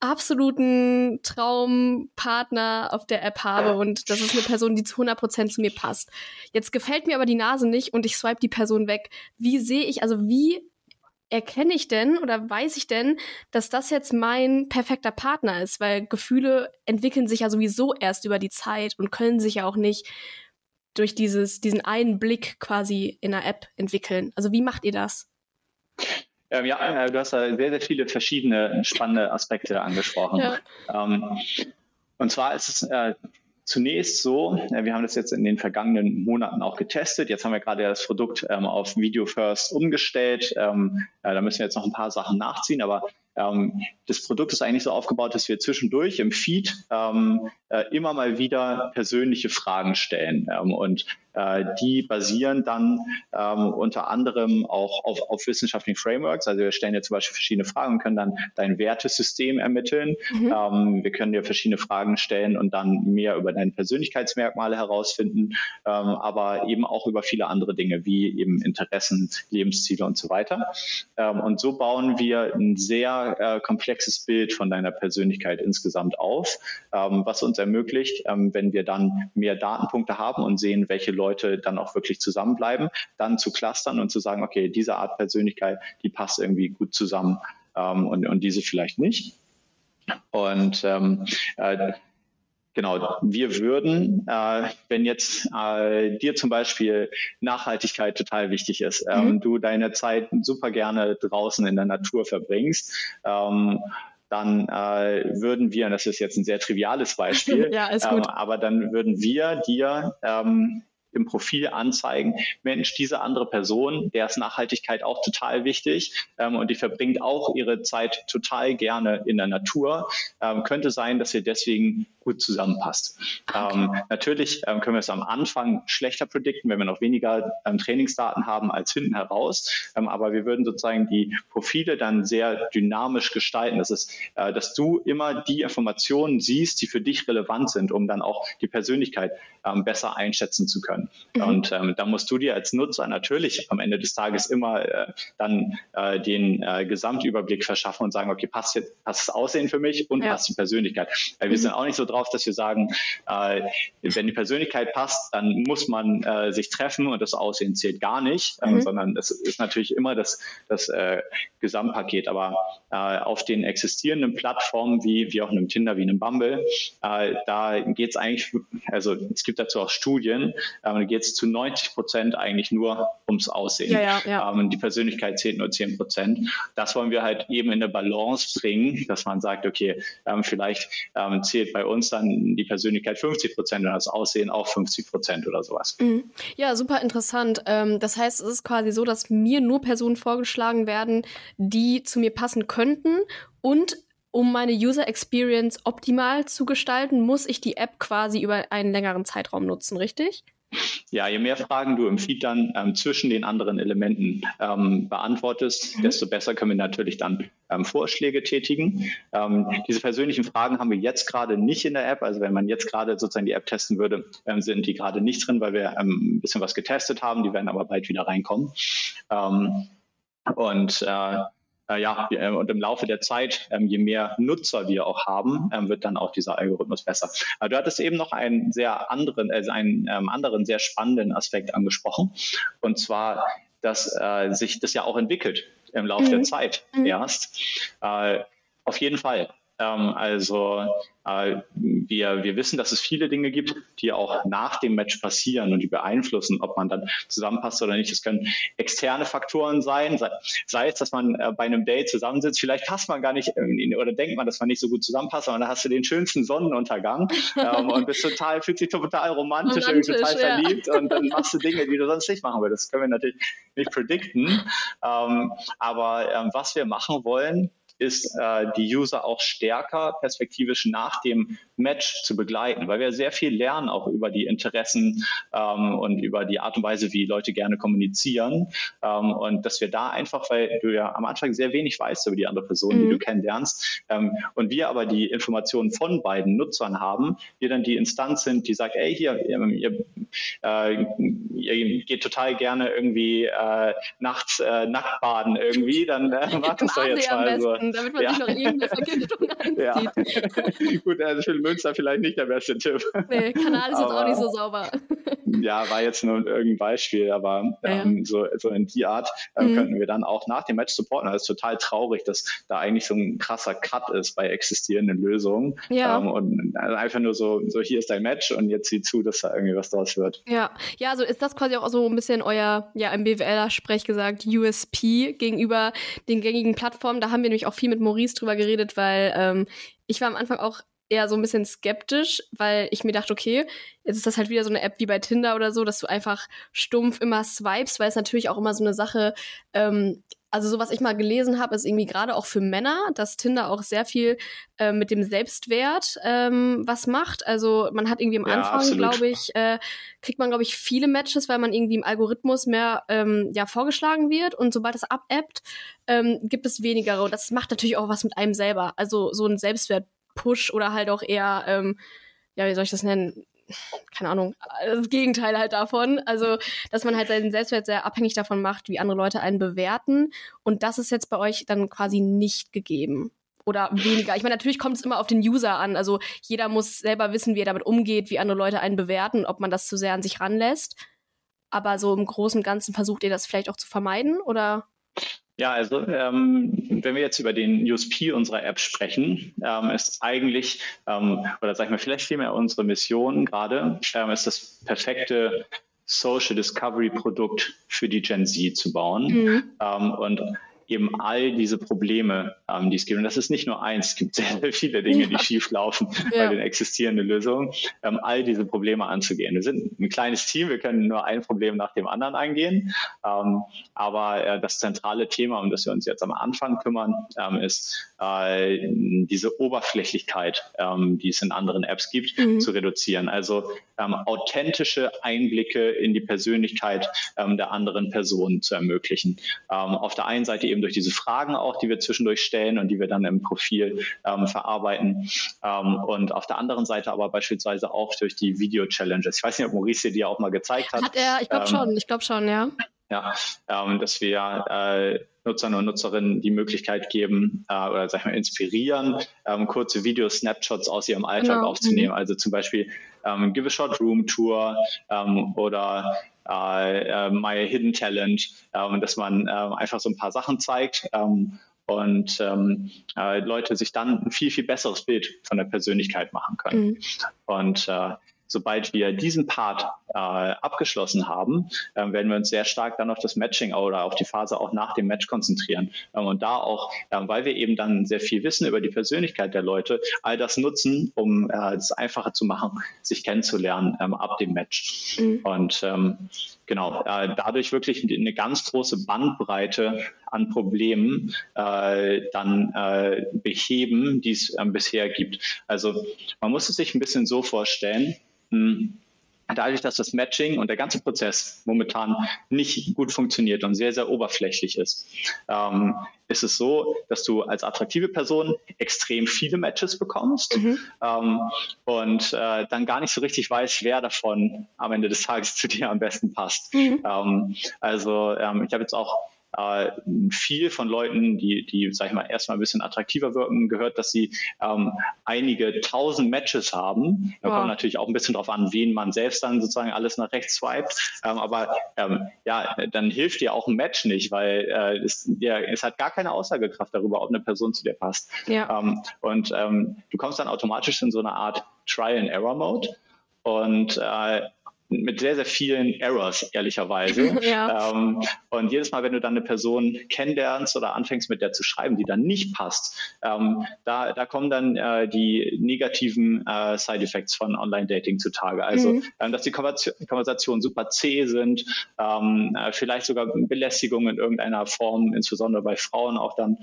[SPEAKER 2] absoluten Traumpartner auf der App habe und das ist eine Person, die zu 100% zu mir passt. Jetzt gefällt mir aber die Nase nicht und ich swipe die Person weg. Wie sehe ich, also wie erkenne ich denn oder weiß ich denn, dass das jetzt mein perfekter Partner ist? Weil Gefühle entwickeln sich ja sowieso erst über die Zeit und können sich ja auch nicht durch dieses, diesen einen Blick quasi in der App entwickeln. Also wie macht ihr das?
[SPEAKER 3] Ähm, ja, äh, du hast da sehr, sehr viele verschiedene spannende Aspekte angesprochen. Ja. Ähm, und zwar ist es äh, zunächst so, äh, wir haben das jetzt in den vergangenen Monaten auch getestet. Jetzt haben wir gerade das Produkt ähm, auf Video First umgestellt. Ähm, äh, da müssen wir jetzt noch ein paar Sachen nachziehen, aber ähm, das Produkt ist eigentlich so aufgebaut, dass wir zwischendurch im Feed ähm, äh, immer mal wieder persönliche Fragen stellen. Ähm, und äh, die basieren dann ähm, unter anderem auch auf, auf, wissenschaftlichen Frameworks. Also wir stellen dir zum Beispiel verschiedene Fragen und können dann dein Wertesystem ermitteln. Mhm. Ähm, wir können dir verschiedene Fragen stellen und dann mehr über deine Persönlichkeitsmerkmale herausfinden, aber eben auch über viele andere Dinge wie eben Interessen, Lebensziele und so weiter. und so bauen wir ein sehr äh, komplexes Bild von deiner Persönlichkeit insgesamt auf, was uns ermöglicht, ähm, wenn wir dann mehr Datenpunkte haben und sehen, welche Leute dann auch wirklich zusammenbleiben, dann zu clustern und zu sagen, okay, diese Art Persönlichkeit, die passt irgendwie gut zusammen ähm, und, und diese vielleicht nicht. Und ähm, äh, Genau, wir würden, äh, wenn jetzt äh, dir zum Beispiel Nachhaltigkeit total wichtig ist, ähm, mhm. du deine Zeit super gerne draußen in der Natur verbringst, ähm, dann äh, würden wir, und das ist jetzt ein sehr triviales <laughs> Beispiel, ja, ähm, aber dann würden wir dir ähm, im Profil anzeigen, Mensch, diese andere Person, der ist Nachhaltigkeit auch total wichtig ähm, und die verbringt auch ihre Zeit total gerne in der Natur. Ähm, könnte sein, dass wir deswegen gut zusammenpasst. Okay. Ähm, natürlich ähm, können wir es am Anfang schlechter predikten, wenn wir noch weniger ähm, Trainingsdaten haben als hinten heraus. Ähm, aber wir würden sozusagen die Profile dann sehr dynamisch gestalten. Das ist, äh, dass du immer die Informationen siehst, die für dich relevant sind, um dann auch die Persönlichkeit ähm, besser einschätzen zu können. Mhm. Und ähm, da musst du dir als Nutzer natürlich am Ende des Tages immer äh, dann äh, den äh, Gesamtüberblick verschaffen und sagen, okay, passt, jetzt, passt das Aussehen für mich und ja. passt die Persönlichkeit. Weil wir mhm. sind auch nicht so drauf, dass wir sagen, äh, wenn die Persönlichkeit passt, dann muss man äh, sich treffen und das Aussehen zählt gar nicht, ähm, mhm. sondern es ist natürlich immer das, das äh, Gesamtpaket. Aber auf den existierenden Plattformen wie, wie auch einem Tinder, wie einem Bumble, da geht es eigentlich, also es gibt dazu auch Studien, äh, da geht es zu 90 Prozent eigentlich nur ums Aussehen. Ja, ja, ja. Ähm, die Persönlichkeit zählt nur 10 Prozent. Das wollen wir halt eben in eine Balance bringen, dass man sagt, okay, ähm, vielleicht ähm, zählt bei uns dann die Persönlichkeit 50 Prozent und das Aussehen auch 50 Prozent oder sowas. Mhm.
[SPEAKER 2] Ja, super interessant. Ähm, das heißt, es ist quasi so, dass mir nur Personen vorgeschlagen werden, die zu mir passen könnten und um meine User Experience optimal zu gestalten, muss ich die App quasi über einen längeren Zeitraum nutzen, richtig?
[SPEAKER 3] Ja, je mehr Fragen du im Feed dann ähm, zwischen den anderen Elementen ähm, beantwortest, mhm. desto besser können wir natürlich dann ähm, Vorschläge tätigen. Ähm, diese persönlichen Fragen haben wir jetzt gerade nicht in der App. Also wenn man jetzt gerade sozusagen die App testen würde, ähm, sind die gerade nicht drin, weil wir ähm, ein bisschen was getestet haben. Die werden aber bald wieder reinkommen. und äh, äh, ja, äh, und im Laufe der Zeit, ähm, je mehr Nutzer wir auch haben, ähm, wird dann auch dieser Algorithmus besser. Aber du hattest eben noch einen sehr anderen, äh, einen ähm, anderen sehr spannenden Aspekt angesprochen, und zwar, dass äh, sich das ja auch entwickelt im Laufe mhm. der Zeit mhm. erst. Äh, auf jeden Fall. Ähm, also äh, wir, wir wissen, dass es viele Dinge gibt, die auch nach dem Match passieren und die beeinflussen, ob man dann zusammenpasst oder nicht. Es können externe Faktoren sein, sei, sei es, dass man äh, bei einem Date zusammensitzt, vielleicht passt man gar nicht oder denkt man, dass man nicht so gut zusammenpasst, aber dann hast du den schönsten Sonnenuntergang <laughs> ähm, und bist total, fühlt sich total romantisch, romantisch total ja. verliebt und dann <laughs> machst du Dinge, die du sonst nicht machen würdest. Das können wir natürlich nicht predikten. Ähm, aber ähm, was wir machen wollen, ist, äh, die User auch stärker perspektivisch nach dem Match zu begleiten, weil wir sehr viel lernen auch über die Interessen ähm, und über die Art und Weise, wie Leute gerne kommunizieren. Ähm, und dass wir da einfach, weil du ja am Anfang sehr wenig weißt über die andere Person, mhm. die du kennenlernst, ähm, und wir aber die Informationen von beiden Nutzern haben, wir dann die Instanz sind, die sagt, ey, hier, ihr, äh, ihr geht total gerne irgendwie äh, nachts äh, nackt baden irgendwie, dann äh, macht das doch jetzt mal so damit man ja. sich noch irgendeine Vergiftung anzieht. <laughs> Ja. <laughs> Gut, also für Münster vielleicht nicht der beste Tipp.
[SPEAKER 2] Nee, Kanal ist aber, jetzt auch nicht so sauber. <laughs>
[SPEAKER 3] Ja, war jetzt nur irgendein Beispiel, aber ähm, so, so in die Art äh, mhm. könnten wir dann auch nach dem Match supporten. Das ist total traurig, dass da eigentlich so ein krasser Cut ist bei existierenden Lösungen. Ja. Ähm, und also einfach nur so, so, hier ist dein Match und jetzt sieh zu, dass da irgendwie was draus wird.
[SPEAKER 2] Ja, ja, also ist das quasi auch so ein bisschen euer, ja, im BWLer-Sprech gesagt, USP gegenüber den gängigen Plattformen. Da haben wir nämlich auch viel mit Maurice drüber geredet, weil ähm, ich war am Anfang auch eher so ein bisschen skeptisch, weil ich mir dachte, okay, jetzt ist das halt wieder so eine App wie bei Tinder oder so, dass du einfach stumpf immer swipes, weil es natürlich auch immer so eine Sache, ähm, also so was ich mal gelesen habe, ist irgendwie gerade auch für Männer, dass Tinder auch sehr viel äh, mit dem Selbstwert ähm, was macht. Also man hat irgendwie am ja, Anfang, glaube ich, äh, kriegt man, glaube ich, viele Matches, weil man irgendwie im Algorithmus mehr ähm, ja, vorgeschlagen wird. Und sobald es abappt, ähm, gibt es weniger. Und das macht natürlich auch was mit einem selber. Also so ein Selbstwert-Push oder halt auch eher, ähm, ja, wie soll ich das nennen? Keine Ahnung, das Gegenteil halt davon. Also, dass man halt seinen Selbstwert sehr abhängig davon macht, wie andere Leute einen bewerten. Und das ist jetzt bei euch dann quasi nicht gegeben. Oder weniger. Ich meine, natürlich kommt es immer auf den User an. Also jeder muss selber wissen, wie er damit umgeht, wie andere Leute einen bewerten, ob man das zu sehr an sich ranlässt. Aber so im Großen und Ganzen versucht ihr das vielleicht auch zu vermeiden, oder?
[SPEAKER 3] Ja, also ähm, wenn wir jetzt über den USP unserer App sprechen, ähm, ist eigentlich, ähm, oder sag ich mal, vielleicht vielmehr unsere Mission gerade, ähm, ist das perfekte Social Discovery Produkt für die Gen Z zu bauen. Mhm. Ähm, und eben all diese Probleme, ähm, die es gibt. Und das ist nicht nur eins, es gibt sehr, sehr viele Dinge, die schief laufen <laughs> ja. bei den existierenden Lösungen, ähm, all diese Probleme anzugehen. Wir sind ein kleines Team, wir können nur ein Problem nach dem anderen angehen. Ähm, aber äh, das zentrale Thema, um das wir uns jetzt am Anfang kümmern, ähm, ist äh, diese Oberflächlichkeit, ähm, die es in anderen Apps gibt, mhm. zu reduzieren. Also ähm, authentische Einblicke in die Persönlichkeit ähm, der anderen Person zu ermöglichen. Ähm, auf der einen Seite eben durch diese Fragen auch, die wir zwischendurch stellen und die wir dann im Profil ähm, verarbeiten. Ähm, und auf der anderen Seite aber beispielsweise auch durch die Video-Challenges. Ich weiß nicht, ob Maurice dir auch mal gezeigt hat.
[SPEAKER 2] Hat er, ich glaube schon, ich glaube schon, ja.
[SPEAKER 3] Ja, dass wir äh, Nutzern und Nutzerinnen die Möglichkeit geben äh, oder sag ich mal inspirieren, ähm, kurze Video-Snapshots aus ihrem Alltag genau. aufzunehmen. Mhm. Also zum Beispiel ähm, Give a Shot Room Tour ähm, oder äh, äh, My Hidden Talent, ähm, dass man äh, einfach so ein paar Sachen zeigt ähm, und ähm, äh, Leute sich dann ein viel, viel besseres Bild von der Persönlichkeit machen können. Mhm. Und äh, sobald wir diesen Part äh, abgeschlossen haben, äh, werden wir uns sehr stark dann auf das Matching oder auf die Phase auch nach dem Match konzentrieren. Ähm, und da auch, äh, weil wir eben dann sehr viel wissen über die Persönlichkeit der Leute, all das nutzen, um äh, es einfacher zu machen, sich kennenzulernen ähm, ab dem Match. Mhm. Und ähm, genau, äh, dadurch wirklich eine ganz große Bandbreite an Problemen äh, dann äh, beheben, die es äh, bisher gibt. Also man muss es sich ein bisschen so vorstellen, hm. Dadurch, dass das Matching und der ganze Prozess momentan nicht gut funktioniert und sehr, sehr oberflächlich ist, ähm, ist es so, dass du als attraktive Person extrem viele Matches bekommst mhm. ähm, und äh, dann gar nicht so richtig weißt, wer davon am Ende des Tages <laughs> zu dir am besten passt. Mhm. Ähm, also ähm, ich habe jetzt auch äh, viel von Leuten, die, die, sag ich mal, erstmal ein bisschen attraktiver wirken, gehört, dass sie ähm, einige tausend Matches haben. Da wow. kommt natürlich auch ein bisschen drauf an, wen man selbst dann sozusagen alles nach rechts swiped. Ähm, aber ähm, ja, dann hilft dir auch ein Match nicht, weil äh, es, ja, es hat gar keine Aussagekraft darüber, ob eine Person zu dir passt. Ja. Ähm, und ähm, du kommst dann automatisch in so eine Art Trial-and-Error-Mode. Und äh, mit sehr, sehr vielen Errors, ehrlicherweise. <laughs> Ja. Ähm, und jedes Mal, wenn du dann eine Person kennenlernst oder anfängst, mit der zu schreiben, die dann nicht passt, ähm, da, da kommen dann äh, die negativen äh, Side-Effects von Online-Dating zutage. Also, mhm. ähm, dass die Konversationen super zäh sind, ähm, äh, vielleicht sogar Belästigung in irgendeiner Form, insbesondere bei Frauen auch dann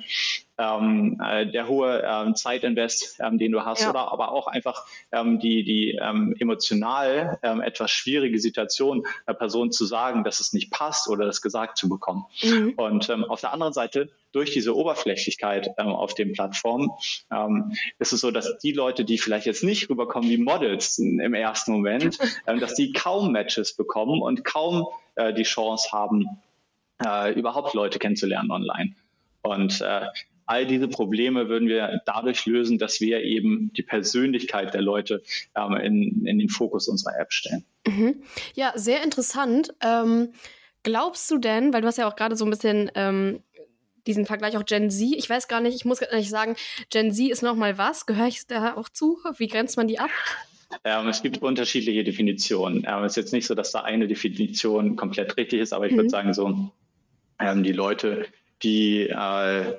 [SPEAKER 3] ähm, äh, der hohe ähm, Zeitinvest, ähm, den du hast, ja. oder aber auch einfach ähm, die, die ähm, emotional ähm, etwas schwierige Situation einer Person zu sagen, dass es nicht passt oder das gesagt zu bekommen. Mhm. Und auf der anderen Seite durch diese Oberflächlichkeit ähm, auf den Plattformen ähm, ist es so, dass die Leute, die vielleicht jetzt nicht rüberkommen wie Models im ersten Moment, <laughs> ähm, dass die kaum Matches bekommen und kaum äh, die Chance haben, äh, überhaupt Leute kennenzulernen online. Und äh, All diese Probleme würden wir dadurch lösen, dass wir eben die Persönlichkeit der Leute ähm, in, in den Fokus unserer App stellen.
[SPEAKER 2] Mhm. Ja, sehr interessant. Ähm, glaubst du denn, weil du hast ja auch gerade so ein bisschen ähm, diesen Vergleich auch Gen Z, ich weiß gar nicht, ich muss gar nicht sagen, Gen Z ist nochmal was, gehöre ich da auch zu? Wie grenzt man die ab?
[SPEAKER 3] Ähm, es gibt unterschiedliche Definitionen. Ähm, es ist jetzt nicht so, dass da eine Definition komplett richtig ist, aber ich mhm. würde sagen, so ähm, die Leute, die äh,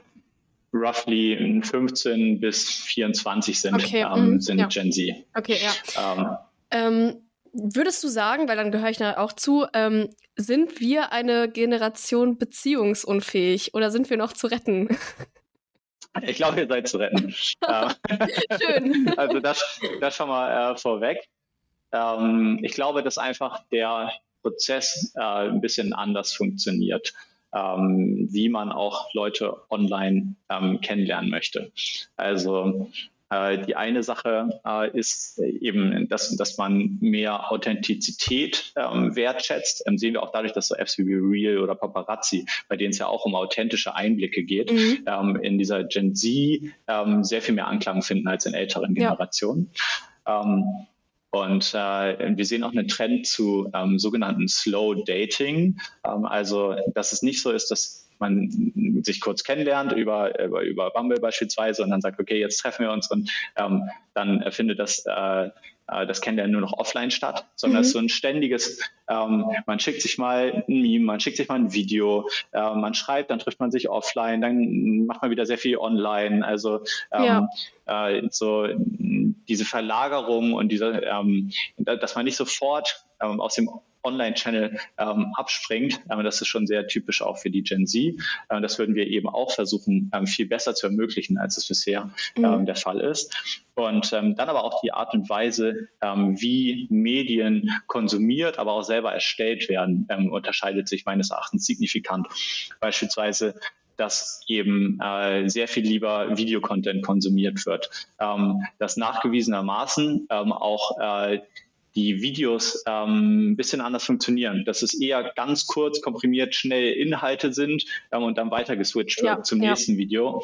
[SPEAKER 3] roughly 15 bis 24 sind, okay. ähm, mm, sind ja. Gen Z.
[SPEAKER 2] Okay, ja. Ähm, ähm, würdest du sagen, weil dann gehöre ich da auch zu, ähm, sind wir eine Generation beziehungsunfähig oder sind wir noch zu retten? <laughs>
[SPEAKER 3] Ich glaube, ihr seid zu retten. <laughs> Ähm, Schön. <laughs> also das, das schon mal äh, vorweg. Ähm, ich glaube, dass einfach der Prozess äh, ein bisschen anders funktioniert ähm, wie man auch Leute online ähm, kennenlernen möchte. Also äh, die eine Sache äh, ist eben, dass, dass man mehr Authentizität ähm, wertschätzt. Ähm, sehen wir auch dadurch, dass so Apps wie Real oder Paparazzi, bei denen es ja auch um authentische Einblicke geht, mhm. ähm, in dieser Gen Z ähm, sehr viel mehr Anklang finden als in älteren Generationen. Ja. Und äh, wir sehen auch einen Trend zu ähm, sogenannten Slow Dating. Ähm, also, dass es nicht so ist, dass man sich kurz kennenlernt über, über, über Bumble beispielsweise und dann sagt, okay, jetzt treffen wir uns und ähm, dann findet das äh, äh, das kennt ja nur noch offline statt, sondern es mhm. ist so ein ständiges, ähm, man schickt sich mal ein Meme, man schickt sich mal ein Video, äh, man schreibt, dann trifft man sich offline, dann macht man wieder sehr viel online. Also ähm, ja. äh, so diese Verlagerung und diese, ähm, dass man nicht sofort ähm, aus dem Online-Channel ähm, abspringt. Ähm, das ist schon sehr typisch auch für die Gen Z. Äh, das würden wir eben auch versuchen, ähm, viel besser zu ermöglichen, als es bisher mhm. Ähm, der Fall ist. Und ähm, dann aber auch die Art und Weise, ähm, wie Medien konsumiert, aber auch selber erstellt werden, unterscheidet sich meines Erachtens signifikant. Beispielsweise dass eben äh, sehr viel lieber Videocontent konsumiert wird, ähm, dass nachgewiesenermaßen ähm, auch äh, die Videos ähm, ein bisschen anders funktionieren. Dass es eher ganz kurz, komprimiert, schnell Inhalte sind ähm, und dann weiter geswitcht wird ja, zum ja. nächsten Video.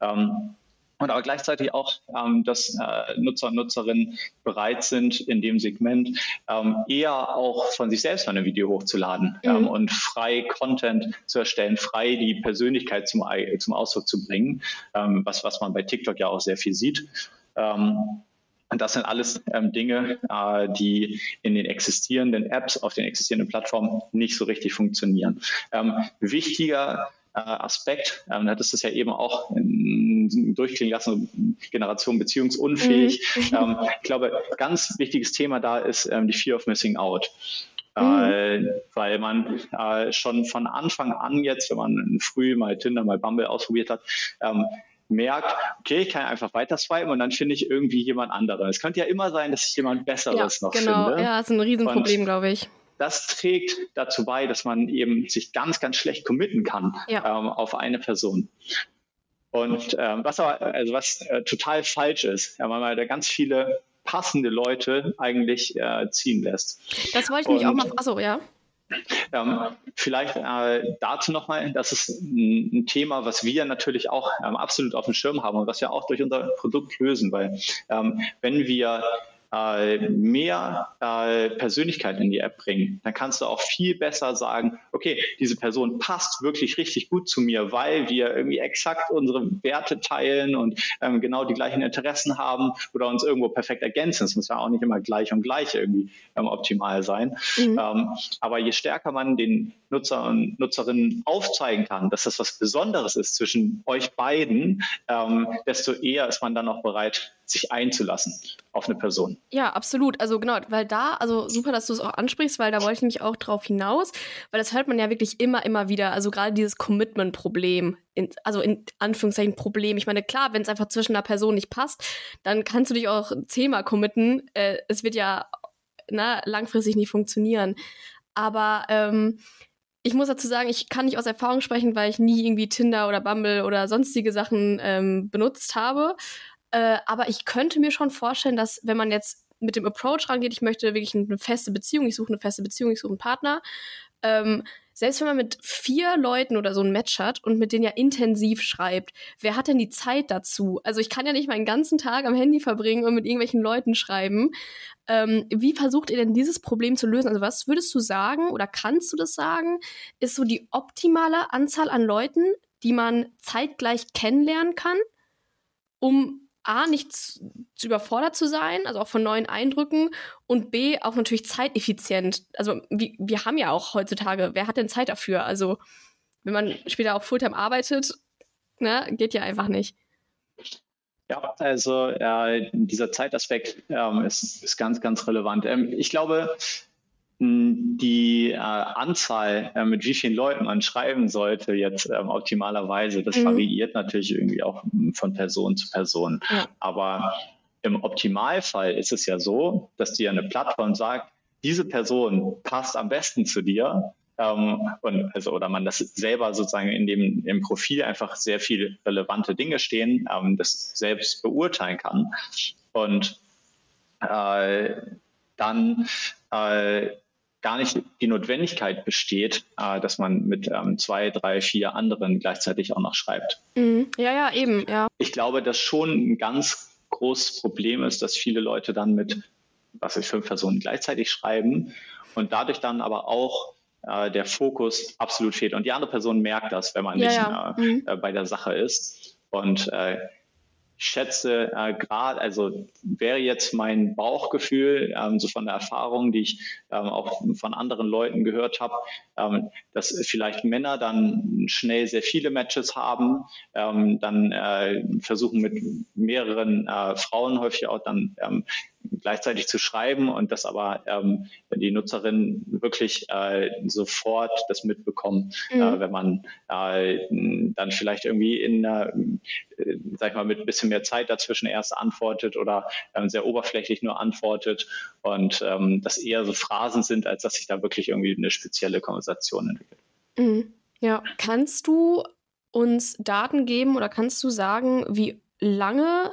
[SPEAKER 3] Ähm, und aber gleichzeitig auch, ähm, dass äh, Nutzer und Nutzerinnen bereit sind, in dem Segment ähm, eher auch von sich selbst mal ein Video hochzuladen mhm. ähm, und frei Content zu erstellen, frei die Persönlichkeit zum, zum Ausdruck zu bringen, ähm, was, was man bei TikTok ja auch sehr viel sieht. Und das sind alles ähm, Dinge, äh, die in den existierenden Apps, auf den existierenden Plattformen nicht so richtig funktionieren. Ähm, wichtiger äh, Aspekt, ähm, das ist ja eben auch in, durchklingen lassen, Generation beziehungsunfähig. Mhm. Ähm, ich glaube, ganz wichtiges Thema da ist ähm, die Fear of Missing Out. Äh, mhm. weil man äh, schon von Anfang an jetzt, wenn man früh mal Tinder, mal Bumble ausprobiert hat, ähm, merkt, okay, ich kann einfach weiter swipen und dann finde ich irgendwie jemand anderen. Es könnte ja immer sein, dass ich jemand Besseres
[SPEAKER 2] ja,
[SPEAKER 3] noch
[SPEAKER 2] genau.
[SPEAKER 3] finde.
[SPEAKER 2] Genau, ja, das ist ein Riesenproblem, glaube ich.
[SPEAKER 3] Das trägt dazu bei, dass man eben sich ganz, ganz schlecht committen kann ja. ähm, auf eine Person. Und ähm, was aber, also was äh, total falsch ist, ja, weil man da ganz viele passende Leute eigentlich äh, ziehen lässt.
[SPEAKER 2] Das wollte ich mich auch mal, achso, ja.
[SPEAKER 3] Ähm, vielleicht äh, dazu nochmal, das ist ein, ein, Thema, was wir natürlich auch ähm, absolut auf dem Schirm haben und was wir auch durch unser Produkt lösen, weil ähm, wenn wir äh, mehr äh, Persönlichkeit in die App bringen, dann kannst du auch viel besser sagen, okay, diese Person passt wirklich richtig gut zu mir, weil wir irgendwie exakt unsere Werte teilen und ähm, genau die gleichen Interessen haben oder uns irgendwo perfekt ergänzen. Es muss ja auch nicht immer gleich und gleich irgendwie ähm, optimal sein. Mhm. Ähm, aber je stärker man den Nutzer und Nutzerinnen aufzeigen kann, dass das was Besonderes ist zwischen euch beiden, desto eher ist man dann auch bereit, sich einzulassen auf eine Person.
[SPEAKER 2] Ja, absolut. Also genau, weil da, also super, dass du es auch ansprichst, weil da wollte ich nämlich auch drauf hinaus, weil das hört man ja wirklich immer, immer wieder. Also gerade dieses Commitment-Problem, also in Anführungszeichen Problem. Ich meine, klar, wenn es einfach zwischen einer Person nicht passt, dann kannst du dich auch zehnmal committen. Äh, es wird ja na, ne, langfristig nicht funktionieren. Aber ähm, ich muss dazu sagen, ich kann nicht aus Erfahrung sprechen, weil ich nie irgendwie Tinder oder Bumble oder sonstige Sachen ähm, benutzt habe. Äh, aber ich könnte mir schon vorstellen, dass wenn man jetzt mit dem Approach rangeht, ich möchte wirklich eine feste Beziehung, ich suche eine feste Beziehung, ich suche einen Partner, ähm, selbst wenn man mit vier Leuten oder so ein Match hat und mit denen ja intensiv schreibt, wer hat denn die Zeit dazu? Also ich kann ja nicht meinen ganzen Tag am Handy verbringen und mit irgendwelchen Leuten schreiben. Ähm, wie versucht ihr denn dieses Problem zu lösen? Also was würdest du sagen oder kannst du das sagen? Ist so die optimale Anzahl an Leuten, die man zeitgleich kennenlernen kann, um A, nicht zu, überfordert zu sein, also auch von neuen Eindrücken und B, auch natürlich zeiteffizient. Also wir, wir haben ja auch heutzutage, wer hat denn Zeit dafür? Also wenn man später auch Fulltime arbeitet, ne, geht ja einfach nicht.
[SPEAKER 3] Ja, also äh, dieser Zeitaspekt ähm, ist, ist ganz, ganz relevant. Ähm, ich glaube, die äh, Anzahl, äh, mit wie vielen Leuten man schreiben sollte, jetzt ähm, optimalerweise, das mhm. variiert natürlich irgendwie auch von Person zu Person. Ja. Aber im Optimalfall ist es ja so, dass dir eine Plattform sagt, diese Person passt am besten zu dir. Ähm, und also, oder man das selber sozusagen in dem im Profil einfach sehr viele relevante Dinge stehen, ähm, das selbst beurteilen kann. Und äh, dann äh, gar nicht die Notwendigkeit besteht, äh, dass man mit ähm, zwei, drei, vier anderen gleichzeitig auch noch schreibt.
[SPEAKER 2] Mhm. Ja, ja, eben, ja.
[SPEAKER 3] Ich glaube, dass schon ein ganz großes Problem ist, dass viele Leute dann mit, was ich, fünf Personen gleichzeitig schreiben und dadurch dann aber auch äh, der Fokus absolut fehlt. Und die andere Person merkt das, wenn man ja, nicht ja. Äh, mhm. äh, bei der Sache ist. Und äh, ich schätze äh, gerade, also wäre jetzt mein Bauchgefühl, ähm, so von der Erfahrung, die ich ähm, auch von anderen Leuten gehört habe, ähm, dass vielleicht Männer dann schnell sehr viele Matches haben, ähm, dann äh, versuchen mit mehreren äh, Frauen häufig auch dann ähm, gleichzeitig zu schreiben und dass aber ähm, die Nutzerinnen wirklich äh, sofort das mitbekommen, äh, mhm. äh, wenn man äh, dann vielleicht irgendwie in, äh, sag ich mal, mit ein bisschen mehr Zeit dazwischen erst antwortet oder ähm, sehr oberflächlich nur antwortet und ähm, das eher so Phrasen sind, als dass sich da wirklich irgendwie eine spezielle Konversation entwickelt.
[SPEAKER 2] Mhm. Ja, kannst du uns Daten geben oder kannst du sagen, wie lange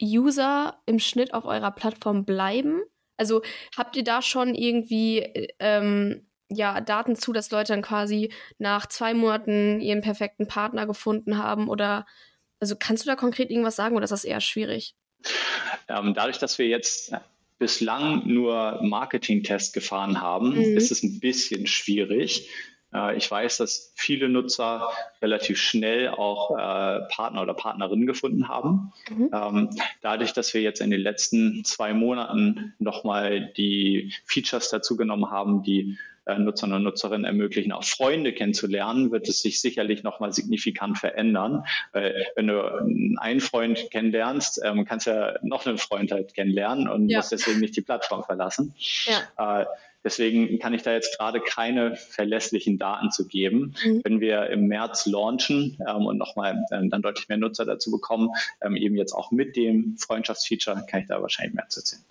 [SPEAKER 2] User im Schnitt auf eurer Plattform bleiben? Also habt ihr da schon irgendwie ähm, ja, Daten zu, dass Leute dann quasi nach zwei Monaten ihren perfekten Partner gefunden haben? Oder also kannst du da konkret irgendwas sagen oder ist das eher schwierig?
[SPEAKER 3] Ähm, dadurch, dass wir jetzt bislang nur Marketing-Tests gefahren haben, mhm. ist es ein bisschen schwierig. Äh, ich weiß, dass viele Nutzer relativ schnell auch äh, Partner oder Partnerinnen gefunden haben. Mhm. Ähm, dadurch, dass wir jetzt in den letzten zwei Monaten nochmal die Features dazu genommen haben, die äh, Nutzern und Nutzerinnen ermöglichen, auch Freunde kennenzulernen, wird es sich sicherlich nochmal signifikant verändern. Weil wenn du einen Freund kennenlernst, ähm, kannst du ja noch einen Freund halt kennenlernen und ja. musst deswegen nicht die Plattform verlassen. Ja. Deswegen kann ich da jetzt gerade keine verlässlichen Daten zu geben. Mhm. Wenn wir im März launchen ähm, und nochmal ähm, dann deutlich mehr Nutzer dazu bekommen, ähm, eben jetzt auch mit dem Freundschaftsfeature, kann ich da wahrscheinlich mehr zu erzählen.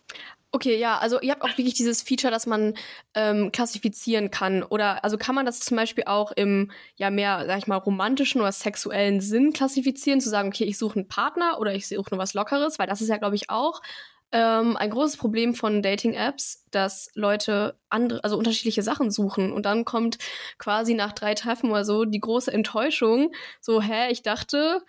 [SPEAKER 2] Okay, ja, also ihr habt auch wirklich dieses Feature, dass man ähm, klassifizieren kann. Oder also kann man das zum Beispiel auch im ja mehr, sag ich mal, romantischen oder sexuellen Sinn klassifizieren, zu sagen, okay, ich suche einen Partner oder ich suche nur was Lockeres, weil das ist ja, glaube ich, auch ähm, ein großes Problem von Dating-Apps, dass Leute andere, also unterschiedliche Sachen suchen und dann kommt quasi nach drei Treffen oder so die große Enttäuschung, so, hä, ich dachte,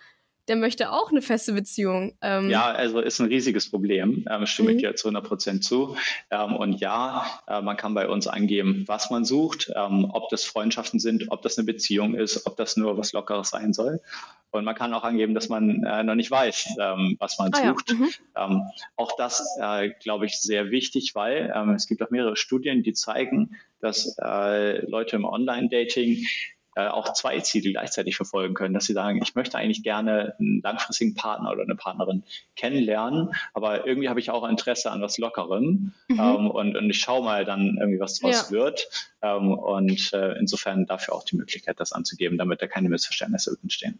[SPEAKER 2] der möchte auch eine feste Beziehung.
[SPEAKER 3] Ähm ja, also ist ein riesiges Problem, ähm, stimme mhm. ich dir zu 100 Prozent zu. Ähm, und ja, äh, man kann bei uns angeben, was man sucht, ähm, ob das Freundschaften sind, ob das eine Beziehung ist, ob das nur was Lockeres sein soll. Und man kann auch angeben, dass man äh, noch nicht weiß, ähm, was man ah, sucht. Ja. Mhm. Ähm, auch das, äh, glaube ich, sehr wichtig, weil es gibt auch mehrere Studien, die zeigen, dass äh, Leute im Online-Dating äh, auch zwei Ziele gleichzeitig verfolgen können, dass sie sagen, ich möchte eigentlich gerne einen langfristigen Partner oder eine Partnerin kennenlernen, aber irgendwie habe ich auch Interesse an was Lockerem mhm. ähm, und, und ich schaue mal dann irgendwie, was draus ja. wird. Ähm, und äh, insofern dafür auch die Möglichkeit, das anzugeben, damit da keine Missverständnisse entstehen.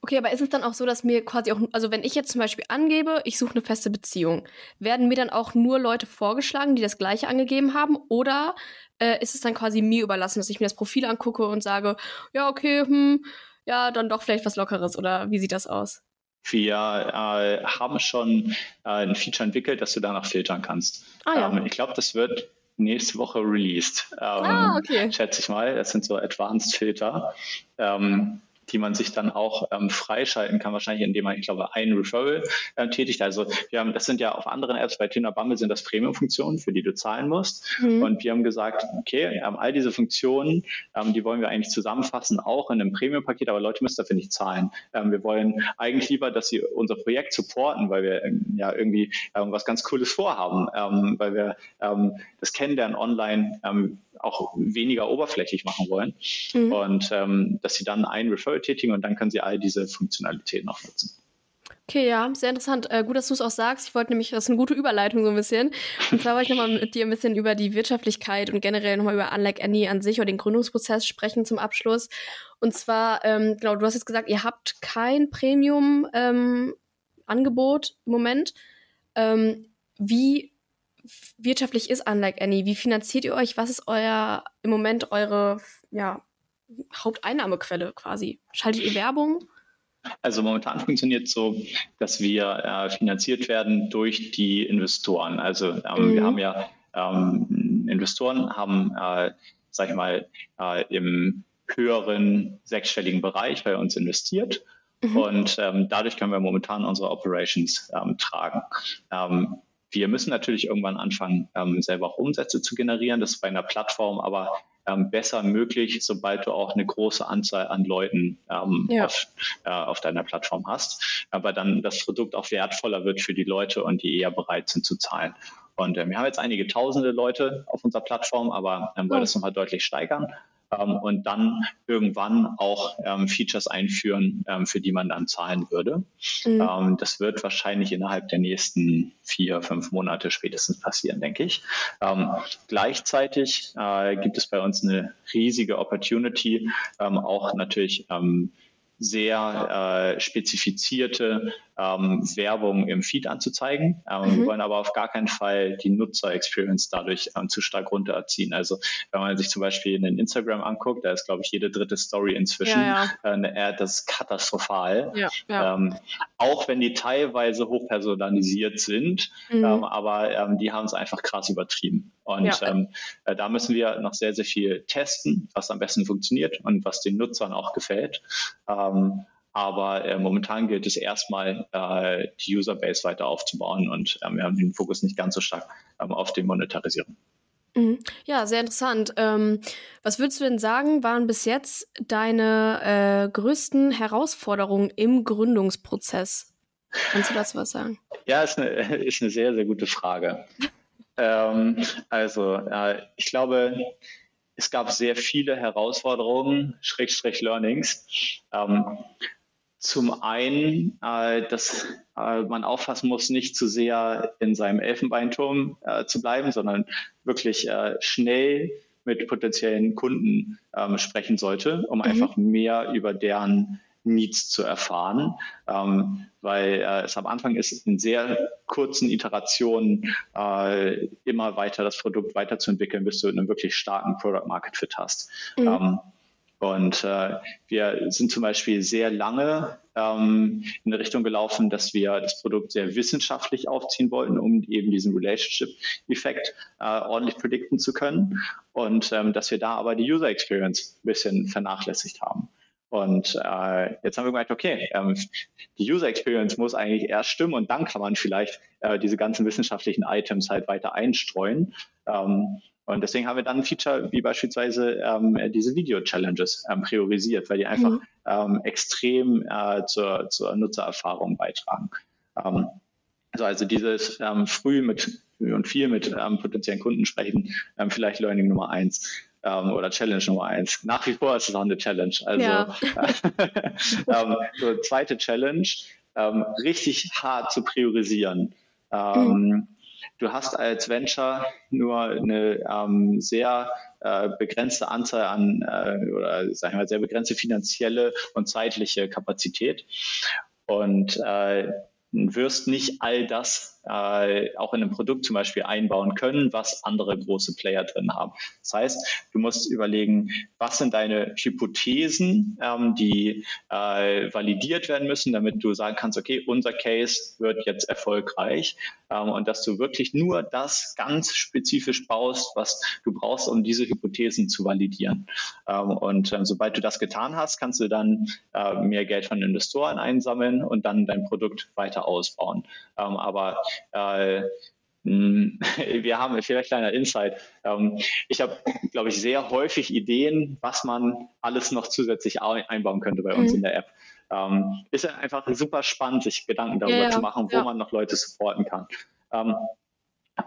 [SPEAKER 2] Okay, aber ist es dann auch so, dass mir quasi auch, also wenn ich jetzt zum Beispiel angebe, ich suche eine feste Beziehung, werden mir dann auch nur Leute vorgeschlagen, die das gleiche angegeben haben? Oder äh, ist es dann quasi mir überlassen, dass ich mir das Profil angucke und sage, ja, okay, hm, ja, dann doch vielleicht was Lockeres oder wie sieht das aus?
[SPEAKER 3] Wir äh, haben schon äh, ein Feature entwickelt, dass du danach filtern kannst. Ah, ja. ähm, ich glaube, das wird nächste Woche released. Ähm, ah, okay. Schätze ich mal. Das sind so Advanced Filter. Ähm, die man sich dann auch ähm, freischalten kann, wahrscheinlich indem man, ich glaube, ein Referral äh, tätigt. Also wir haben, das sind ja auf anderen Apps, bei Tinder Bumble sind das Premium-Funktionen, für die du zahlen musst. Mhm. Und wir haben gesagt, okay, ähm, all diese Funktionen, ähm, die wollen wir eigentlich zusammenfassen, auch in einem Premium-Paket, aber Leute müssen dafür nicht zahlen. Ähm, wir wollen eigentlich lieber, dass sie unser Projekt supporten, weil wir ähm, ja irgendwie ähm, was ganz Cooles vorhaben, weil wir das Kennenlernen online auch weniger oberflächlich machen wollen. Mhm. Und ähm, dass sie dann einen Referral tätigen und dann können sie all diese Funktionalitäten auch nutzen.
[SPEAKER 2] Okay, ja, sehr interessant. Äh, gut, dass du es auch sagst. Ich wollte nämlich, das ist eine gute Überleitung so ein bisschen. Und zwar wollte ich nochmal mit dir ein bisschen über die Wirtschaftlichkeit und generell nochmal über Unlike Annie an sich oder den Gründungsprozess sprechen zum Abschluss. Und zwar, ähm, genau, du hast jetzt gesagt, ihr habt kein Premium-Angebot ähm, im Moment. Ähm, wie wirtschaftlich ist Unlike Annie? Wie finanziert ihr euch? Was ist euer im Moment eure ja, Haupteinnahmequelle quasi? Schaltet ihr Werbung?
[SPEAKER 3] Also momentan <laughs> funktioniert es so, dass wir äh, finanziert werden durch die Investoren. Also ähm, mhm. wir haben ja ähm, Investoren haben, äh, sag ich mal, äh, im höheren sechsstelligen Bereich bei uns investiert. Mhm. Und ähm, dadurch können wir momentan unsere Operations ähm, tragen. Ähm, wir müssen natürlich irgendwann anfangen, ähm, selber auch Umsätze zu generieren. Das ist bei einer Plattform aber ähm, besser möglich, sobald du auch eine große Anzahl an Leuten ähm, ja. auf, äh, auf deiner Plattform hast, aber dann das Produkt auch wertvoller wird für die Leute und die eher bereit sind zu zahlen. Und äh, wir haben jetzt einige tausende Leute auf unserer Plattform, aber ähm, wollen das nochmal deutlich steigern ähm, und dann irgendwann auch ähm, Features einführen, ähm, für die man dann zahlen würde. Mhm. Ähm, das wird wahrscheinlich innerhalb der nächsten vier, fünf Monate spätestens passieren, denke ich. Ähm, gleichzeitig äh, gibt es bei uns eine riesige Opportunity, ähm, auch natürlich sehr äh, spezifizierte ähm, Werbung im Feed anzuzeigen. Ähm, mhm. Wir wollen aber auf gar keinen Fall die Nutzer-Experience dadurch ähm, zu stark runterziehen. Also wenn man sich zum Beispiel in Instagram anguckt, da ist, glaube ich, jede dritte Story inzwischen ja, ja. Äh, eine Ad, das ist katastrophal. Ja, ähm, auch wenn die teilweise hochpersonalisiert sind, mhm. Ähm, aber ähm, die haben es einfach krass übertrieben. Und äh, da müssen wir noch sehr, sehr viel testen, was am besten funktioniert und was den Nutzern auch gefällt. Ähm, aber äh, momentan gilt es erstmal, äh, die Userbase weiter aufzubauen und äh, wir haben den Fokus nicht ganz so stark ähm, auf die Monetarisierung.
[SPEAKER 2] Mhm. Ja, sehr interessant. Ähm, was würdest du denn sagen, waren bis jetzt deine äh, größten Herausforderungen im Gründungsprozess? Kannst du dazu was sagen?
[SPEAKER 3] Ja, ist eine, <laughs> ist eine sehr, sehr gute Frage. Ähm, also, äh, ich glaube, es gab sehr viele Herausforderungen, Schrägstrich Learnings. Ähm, zum einen, äh, dass äh, man aufpassen muss, nicht zu sehr in seinem Elfenbeinturm äh, zu bleiben, sondern wirklich äh, schnell mit potenziellen Kunden ähm, sprechen sollte, um mhm. einfach mehr über deren Needs zu erfahren, ähm, weil äh, es am Anfang ist, in sehr kurzen Iterationen äh, immer weiter das Produkt weiterzuentwickeln, bis du einen wirklich starken Product Market Fit hast. Mhm. Ähm, und äh, wir sind zum Beispiel sehr lange ähm, in eine Richtung gelaufen, dass wir das Produkt sehr wissenschaftlich aufziehen wollten, um eben diesen Relationship-Effekt äh, ordentlich predikten zu können. Und ähm, dass wir da aber die User Experience ein bisschen vernachlässigt haben. Und äh, jetzt haben wir gemerkt, okay, ähm, die User Experience muss eigentlich erst stimmen und dann kann man vielleicht äh, diese ganzen wissenschaftlichen Items halt weiter einstreuen. Ähm, und deswegen haben wir dann ein Feature wie beispielsweise ähm, diese Video-Challenges ähm, priorisiert, weil die einfach mhm. ähm, extrem äh, zur, zur Nutzererfahrung beitragen. Ähm, also, also dieses ähm, früh mit und viel mit ähm, potenziellen Kunden sprechen, ähm, vielleicht Learning Nummer eins ähm, oder Challenge Nummer eins. Nach wie vor ist es auch eine Challenge. Also ja. <laughs> ähm, so zweite Challenge, ähm, richtig hart zu priorisieren. Ähm, mhm. Du hast als Venture nur eine ähm, sehr äh, begrenzte Anzahl an äh, oder sagen wir mal sehr begrenzte finanzielle und zeitliche Kapazität. Und äh, wirst nicht all das äh, auch in einem Produkt zum Beispiel einbauen können, was andere große Player drin haben. Das heißt, du musst überlegen, was sind deine Hypothesen, ähm, die äh, validiert werden müssen, damit du sagen kannst, okay, unser Case wird jetzt erfolgreich ähm, und dass du wirklich nur das ganz spezifisch baust, was du brauchst, um diese Hypothesen zu validieren. Ähm, und ähm, sobald du das getan hast, kannst du dann äh, mehr Geld von Investoren einsammeln und dann dein Produkt weiter ausbauen. Ähm, aber äh, <laughs> wir haben vielleicht kleiner Insight. Ähm, ich habe, glaube ich, sehr häufig Ideen, was man alles noch zusätzlich einbauen könnte bei uns mhm. in der App. Ähm, ist einfach super spannend, sich Gedanken darüber ja, zu machen, wo ja. man noch Leute supporten kann. Ähm,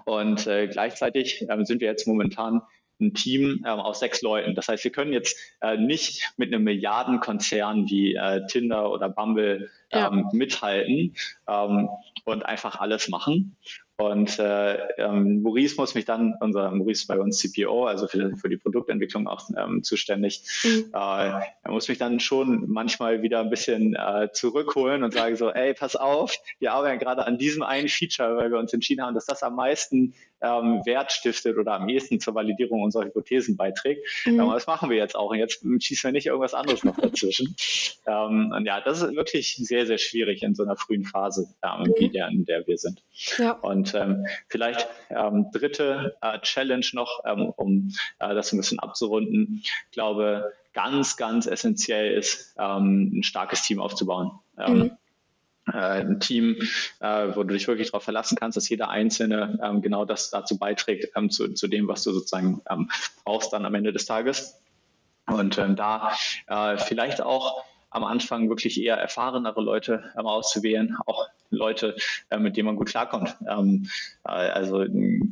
[SPEAKER 3] und äh, gleichzeitig sind wir jetzt momentan ein Team ähm, aus sechs Leuten. Das heißt, wir können jetzt äh, nicht mit einem Milliardenkonzern wie äh, Tinder oder Bumble ähm, ja. mithalten ähm, und einfach alles machen. Und äh, ähm, Maurice muss mich dann, unser Maurice ist bei uns CPO, also für, für die Produktentwicklung auch ähm, zuständig, mhm. äh, er muss mich dann schon manchmal wieder ein bisschen äh, zurückholen und sagen so, ey, pass auf, wir arbeiten gerade an diesem einen Feature, weil wir uns entschieden haben, dass das am meisten ähm, Wert stiftet oder am ehesten zur Validierung unserer Hypothesen beiträgt. Mhm. Ähm, das machen wir jetzt auch. Und jetzt schießen wir nicht irgendwas anderes noch dazwischen. <laughs> ähm, und ja, das ist wirklich sehr, sehr schwierig in so einer frühen Phase, ähm, mhm. der, in der wir sind. Ja. Und ähm, vielleicht ähm, dritte äh, Challenge noch, ähm, um äh, das ein bisschen abzurunden. Ich glaube, ganz, ganz essentiell ist, ähm, ein starkes Team aufzubauen. Mhm ein Team, äh, wo du dich wirklich darauf verlassen kannst, dass jeder Einzelne ähm, genau das dazu beiträgt, ähm, zu, zu dem, was du sozusagen ähm, brauchst dann am Ende des Tages. Und da äh, vielleicht auch am Anfang wirklich eher erfahrenere Leute ähm, auszuwählen, auch Leute, äh, mit denen man gut klarkommt. Ähm, äh, also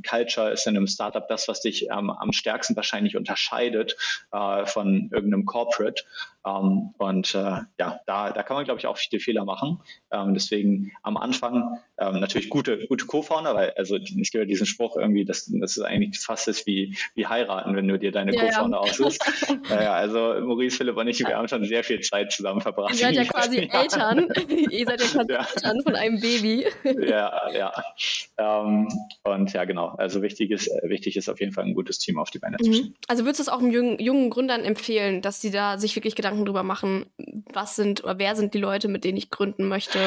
[SPEAKER 3] Culture ist in einem Startup das, was dich ähm, am stärksten wahrscheinlich unterscheidet äh, von irgendeinem Corporate. Ähm, und äh, ja, da, da kann man, glaube ich, auch viele Fehler machen. Ähm, deswegen am Anfang ähm, natürlich gute, gute Co-Founder, weil also gibt ja diesen Spruch irgendwie, dass das ist eigentlich fast ist wie, wie heiraten, wenn du dir deine ja, Co-Founder ja. aussuchst. <laughs> naja, also Maurice, Philipp und ich, wir haben schon sehr viel Zeit zusammen verbracht.
[SPEAKER 2] Ihr seid ja quasi <laughs> Eltern. <laughs> Ihr seid ja quasi Eltern von einem Baby.
[SPEAKER 3] ja, ja. Ähm, und ja, genau. Also wichtig ist, wichtig ist auf jeden Fall ein gutes Team auf die Beine zu mhm. stellen.
[SPEAKER 2] Also würdest du es auch jungen, jungen Gründern empfehlen, dass sie da sich wirklich Gedanken drüber machen, was sind oder wer sind die Leute, mit denen ich gründen möchte?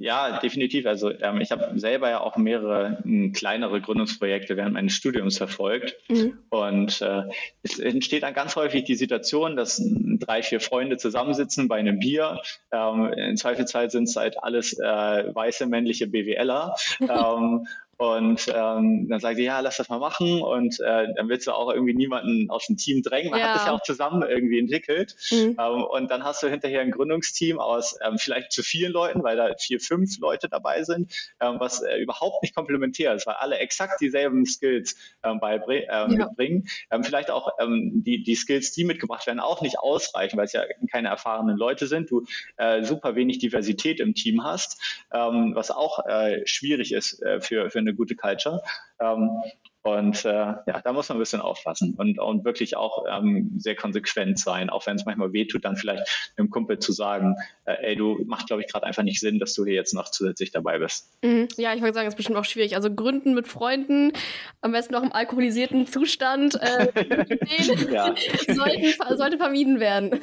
[SPEAKER 3] Ja, definitiv. Also ähm, ich habe selber ja auch mehrere m, kleinere Gründungsprojekte während meines Studiums verfolgt. Mhm. Und äh, es entsteht dann ganz häufig die Situation, dass drei, vier Freunde zusammensitzen bei einem Bier. Ähm, in Zweifelsfall sind es halt alles äh, weiße männliche BWLer. <laughs> ähm, und ähm, dann sagt sie, ja, lass das mal machen. Und äh, dann willst du auch irgendwie niemanden aus dem Team drängen. Man ja. hat das ja auch zusammen irgendwie entwickelt. Mhm. Ähm, und dann hast du hinterher ein Gründungsteam aus ähm, vielleicht zu vielen Leuten, weil da vier, fünf Leute dabei sind, ähm, was äh, überhaupt nicht komplementär ist, weil alle exakt dieselben Skills ähm, beibringen, ähm, ja. mitbringen. Ähm, vielleicht auch ähm, die, die Skills, die mitgebracht werden, auch nicht ausreichen, weil es ja keine erfahrenen Leute sind. Du äh, super wenig Diversität im Team hast, ähm, was auch äh, schwierig ist äh, für, für eine eine gute Culture. Ähm, und äh, ja, da muss man ein bisschen aufpassen und, und wirklich auch ähm, sehr konsequent sein, auch wenn es manchmal wehtut, dann vielleicht einem Kumpel zu sagen, äh, ey, du macht, glaube ich, gerade einfach nicht Sinn, dass du hier jetzt noch zusätzlich dabei bist.
[SPEAKER 2] Mhm. Ja, ich wollte sagen, es ist bestimmt auch schwierig. Also Gründen mit Freunden, am besten noch im alkoholisierten Zustand, äh, <laughs> ja. <laughs> sollten, sollte vermieden werden.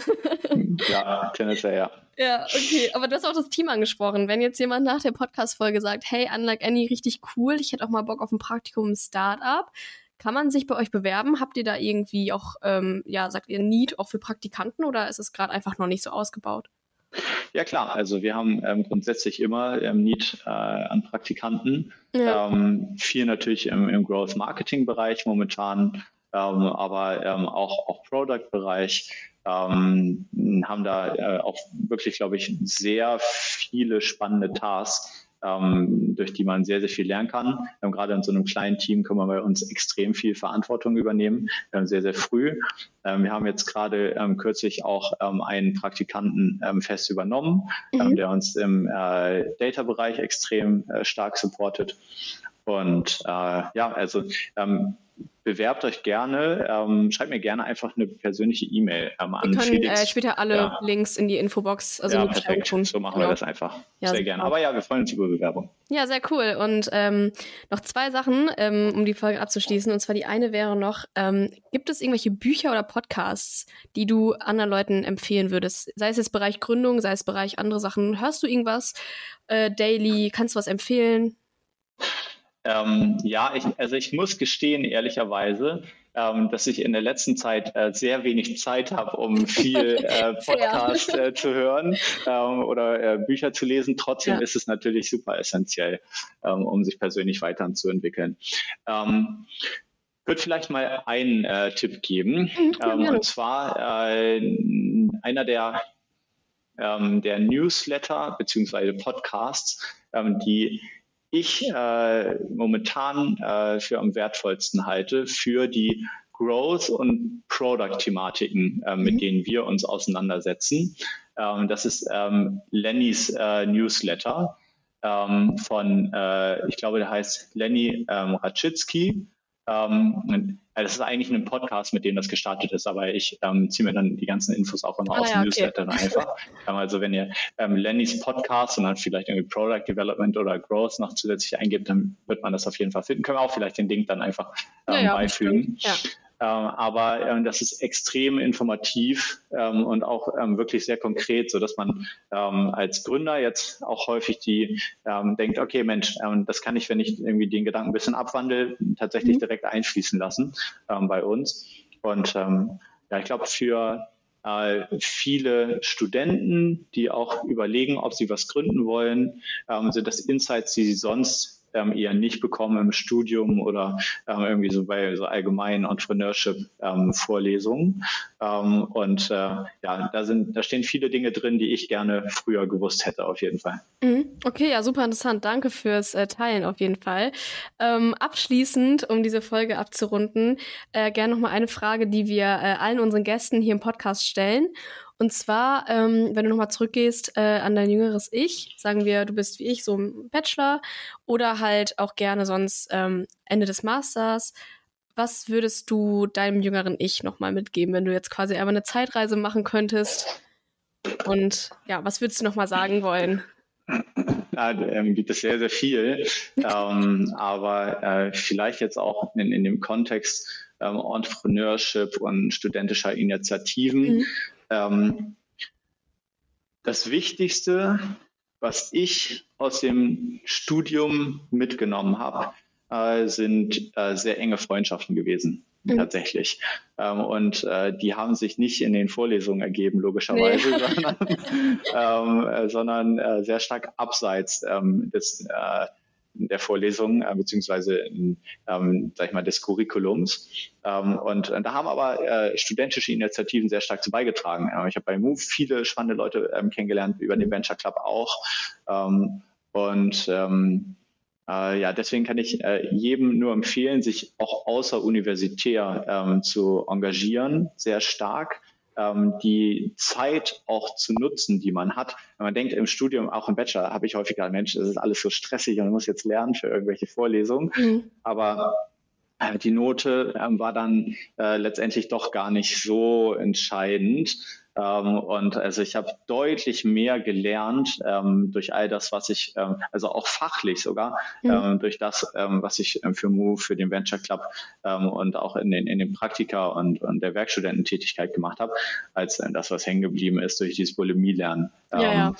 [SPEAKER 3] ja, tendenziell ja.
[SPEAKER 2] Ja, okay. Aber du hast auch das Team angesprochen. Wenn jetzt jemand nach der Podcast-Folge sagt, hey, Unlike Annie, richtig cool, ich hätte auch mal Bock auf ein Praktikum im Startup, kann man sich bei euch bewerben? Habt ihr da irgendwie auch, ähm, ja, sagt ihr Need auch für Praktikanten oder ist es gerade einfach noch nicht so ausgebaut?
[SPEAKER 3] Ja klar, also wir haben ähm, grundsätzlich immer ähm, Need äh, an Praktikanten. Ja. Ähm, viel natürlich im, im Growth Marketing Bereich momentan, ähm, aber ähm, auch, auch Product Bereich ähm, haben da äh, auch wirklich, glaube ich, sehr viele spannende Tasks, ähm, durch die man sehr, sehr viel lernen kann. Ähm, gerade in so einem kleinen Team können wir bei uns extrem viel Verantwortung übernehmen, ähm, sehr, sehr früh. Ähm, wir haben jetzt gerade ähm, kürzlich auch ähm, einen Praktikanten fest übernommen, mhm. der uns im äh, Data-Bereich extrem äh, stark supportet. Und äh, ja, also ähm, bewerbt euch gerne. Ähm, schreibt mir gerne einfach eine persönliche E-Mail ähm,
[SPEAKER 2] an Wir können äh, später alle ja. Links in die Infobox, also
[SPEAKER 3] ja, perfekt. So machen genau. wir das einfach. Ja, sehr gerne. Aber ja, wir freuen uns über Bewerbung.
[SPEAKER 2] Ja, sehr cool. Und ähm, noch zwei Sachen, ähm, um die Folge abzuschließen. Und zwar die eine wäre noch, ähm, gibt es irgendwelche Bücher oder Podcasts, die du anderen Leuten empfehlen würdest? Sei es jetzt Bereich Gründung, sei es Bereich andere Sachen. Hörst du irgendwas äh, daily? Kannst du was empfehlen?
[SPEAKER 3] Ähm, ja, ich, also ich muss gestehen, ehrlicherweise, ähm, dass ich in der letzten Zeit äh, sehr wenig Zeit habe, um viel <laughs> äh, Podcast äh, zu hören ähm, oder äh, Bücher zu lesen. Trotzdem ja. ist es natürlich super essentiell, ähm, um sich persönlich weiterzuentwickeln. Ähm, ich würde vielleicht mal einen äh, Tipp geben, mhm, ähm, und zwar äh, einer der der Newsletter bzw. Podcasts, die ich äh, momentan äh, für am wertvollsten halte für die Growth- und Product-Thematiken, äh, mit mhm. denen wir uns auseinandersetzen. Ähm, das ist ähm, Lennys äh, Newsletter ähm, von, äh, ich glaube, der heißt Lenny ähm, Raczycki. Ähm, das ist eigentlich ein Podcast, mit dem das gestartet ist, aber ich ähm, ziehe mir dann die ganzen Infos auch immer ah, aus dem ja, Newsletter okay. einfach. also wenn ihr ähm, Lennys Podcast und dann vielleicht irgendwie Product Development oder Growth noch zusätzlich eingibt, dann wird man das auf jeden Fall finden. Können wir auch vielleicht den Link dann einfach ähm, ja, ja, beifügen. Ja. Ähm, aber ähm, das ist extrem informativ ähm, und auch wirklich sehr konkret, so dass man als Gründer jetzt auch häufig die denkt, okay, Mensch, das kann ich, wenn ich irgendwie den Gedanken ein bisschen abwandle, tatsächlich mhm. direkt einfließen lassen bei uns. Und ja, ich glaube, für äh, viele Studenten, die auch überlegen, ob sie was gründen wollen, sind das Insights, die sie sonst ähm, eher nicht bekommen im Studium oder ähm, irgendwie so bei so allgemeinen Entrepreneurship-Vorlesungen. Ähm, und äh, ja, da sind, da stehen viele Dinge drin, die ich gerne früher gewusst hätte, auf jeden Fall.
[SPEAKER 2] Mhm. Okay, ja, super interessant. Danke fürs äh, Teilen auf jeden Fall. Ähm, abschließend, um diese Folge abzurunden, äh, gerne nochmal eine Frage, die wir äh, allen unseren Gästen hier im Podcast stellen. Und zwar, ähm, wenn du nochmal zurückgehst äh, an dein jüngeres Ich, sagen wir, du bist wie ich so im Bachelor oder halt auch gerne sonst ähm, Ende des Masters. Was würdest du deinem jüngeren Ich nochmal mitgeben, wenn du jetzt quasi einmal eine Zeitreise machen könntest? Und ja, was würdest du nochmal sagen wollen?
[SPEAKER 3] Ja, ähm, gibt es sehr, sehr viel. ähm, aber äh, vielleicht jetzt auch in, in dem Kontext ähm, Entrepreneurship und studentischer Initiativen. Mhm. Ähm, das Wichtigste, was ich aus dem Studium mitgenommen habe, äh, sind äh, sehr enge Freundschaften gewesen. Mhm. Tatsächlich. Ähm, und äh, die haben sich nicht in den Vorlesungen ergeben, logischerweise, nee. sondern, <laughs> ähm, äh, sondern äh, sehr stark abseits ähm, des, äh, der Vorlesungen äh, beziehungsweise ähm, sag ich mal, des Curriculums. Ähm, und äh, da haben aber äh, studentische Initiativen sehr stark zu beigetragen. Äh, ich habe bei Move viele spannende Leute ähm, kennengelernt, über den Venture Club auch. Ähm, und ähm, äh, ja, deswegen kann ich äh, jedem nur empfehlen, sich auch außeruniversitär ähm, zu engagieren, sehr stark ähm, die Zeit auch zu nutzen, die man hat. Wenn man denkt, im Studium, auch im Bachelor, habe ich häufiger, Mensch, das ist alles so stressig und man muss jetzt lernen für irgendwelche Vorlesungen. Mhm. Aber äh, die Note ähm, war dann äh, letztendlich doch gar nicht so entscheidend. Ähm, und also ich habe deutlich mehr gelernt ähm, durch all das, was ich, ähm, also auch fachlich sogar, mhm. durch das, ähm, was ich ähm, für Move, für den Venture Club ähm, und auch in den, in den Praktika und, und der Werkstudententätigkeit gemacht habe, als äh, das, was hängen geblieben ist durch dieses Bulimie-Lernen. Ja, ja.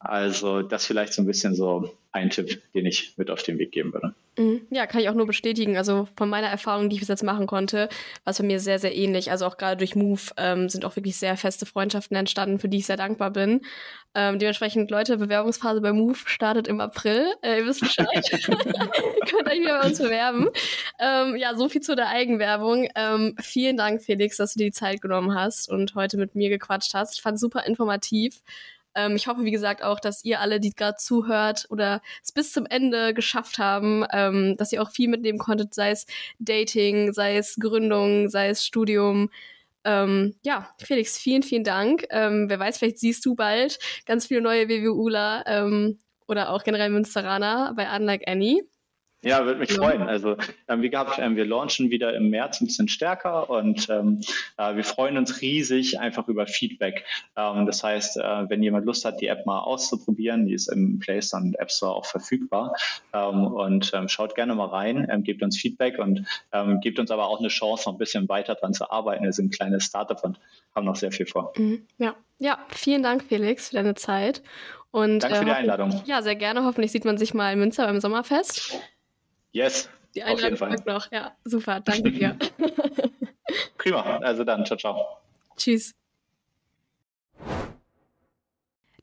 [SPEAKER 3] Also das vielleicht so ein bisschen so ein Tipp, den ich mit auf den Weg geben würde.
[SPEAKER 2] Mhm. Ja, kann ich auch nur bestätigen. Also von meiner Erfahrung, die ich bis jetzt machen konnte, war es bei mir sehr, sehr ähnlich. Also auch gerade durch Move ähm, sind auch wirklich sehr feste Freundschaften entstanden, für die ich sehr dankbar bin. Ähm, dementsprechend, Leute, Bewerbungsphase bei Move startet im April. Äh, ihr wisst Bescheid. <laughs> <laughs> Könnt euch wieder bei uns bewerben. Ähm, ja, so viel zu der Eigenwerbung. Ähm, vielen Dank, Felix, dass du dir die Zeit genommen hast und heute mit mir gequatscht hast. Ich fand es super informativ. Ähm, ich hoffe, wie gesagt, auch, dass ihr alle, die gerade zuhört oder es bis zum Ende geschafft haben, ähm, dass ihr auch viel mitnehmen konntet, sei es Dating, sei es Gründung, sei es Studium. Ähm, ja, Felix, vielen, vielen Dank. Ähm, wer weiß, vielleicht siehst du bald ganz viele neue WWUler ähm, oder auch generell Münsteraner bei Unlike Annie.
[SPEAKER 3] Ja, würde mich freuen. Also ähm, wie gehabt, ähm, wir launchen wieder im März ein bisschen stärker und ähm, äh, wir freuen uns riesig einfach über Feedback. Ähm, das heißt, äh, wenn jemand Lust hat, die App mal auszuprobieren, die ist im Play Store und App Store auch verfügbar ähm, und ähm, schaut gerne mal rein, gebt uns Feedback und gebt uns aber auch eine Chance, noch ein bisschen weiter dran zu arbeiten. Wir sind ein kleines Startup und haben noch sehr viel vor.
[SPEAKER 2] Mhm. Ja. ja, vielen Dank, Felix, für deine Zeit. Und,
[SPEAKER 3] Danke für die äh, Einladung.
[SPEAKER 2] Ja, sehr gerne. Hoffentlich sieht man sich mal in Münster beim Sommerfest.
[SPEAKER 3] Yes. Die auf jeden Fall.
[SPEAKER 2] noch. Ja, super. Danke dir. <laughs>
[SPEAKER 3] Prima. Also dann, ciao, ciao.
[SPEAKER 2] Tschüss.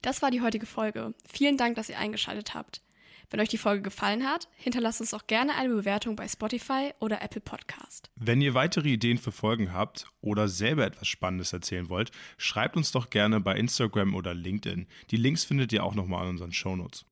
[SPEAKER 2] Das war die heutige Folge. Vielen Dank, dass ihr eingeschaltet habt. Wenn euch die Folge gefallen hat, hinterlasst uns auch gerne eine Bewertung bei Spotify oder Apple Podcast.
[SPEAKER 1] Wenn ihr weitere Ideen für Folgen habt oder selber etwas Spannendes erzählen wollt, schreibt uns doch gerne bei Instagram oder LinkedIn. Die Links findet ihr auch nochmal in unseren Shownotes.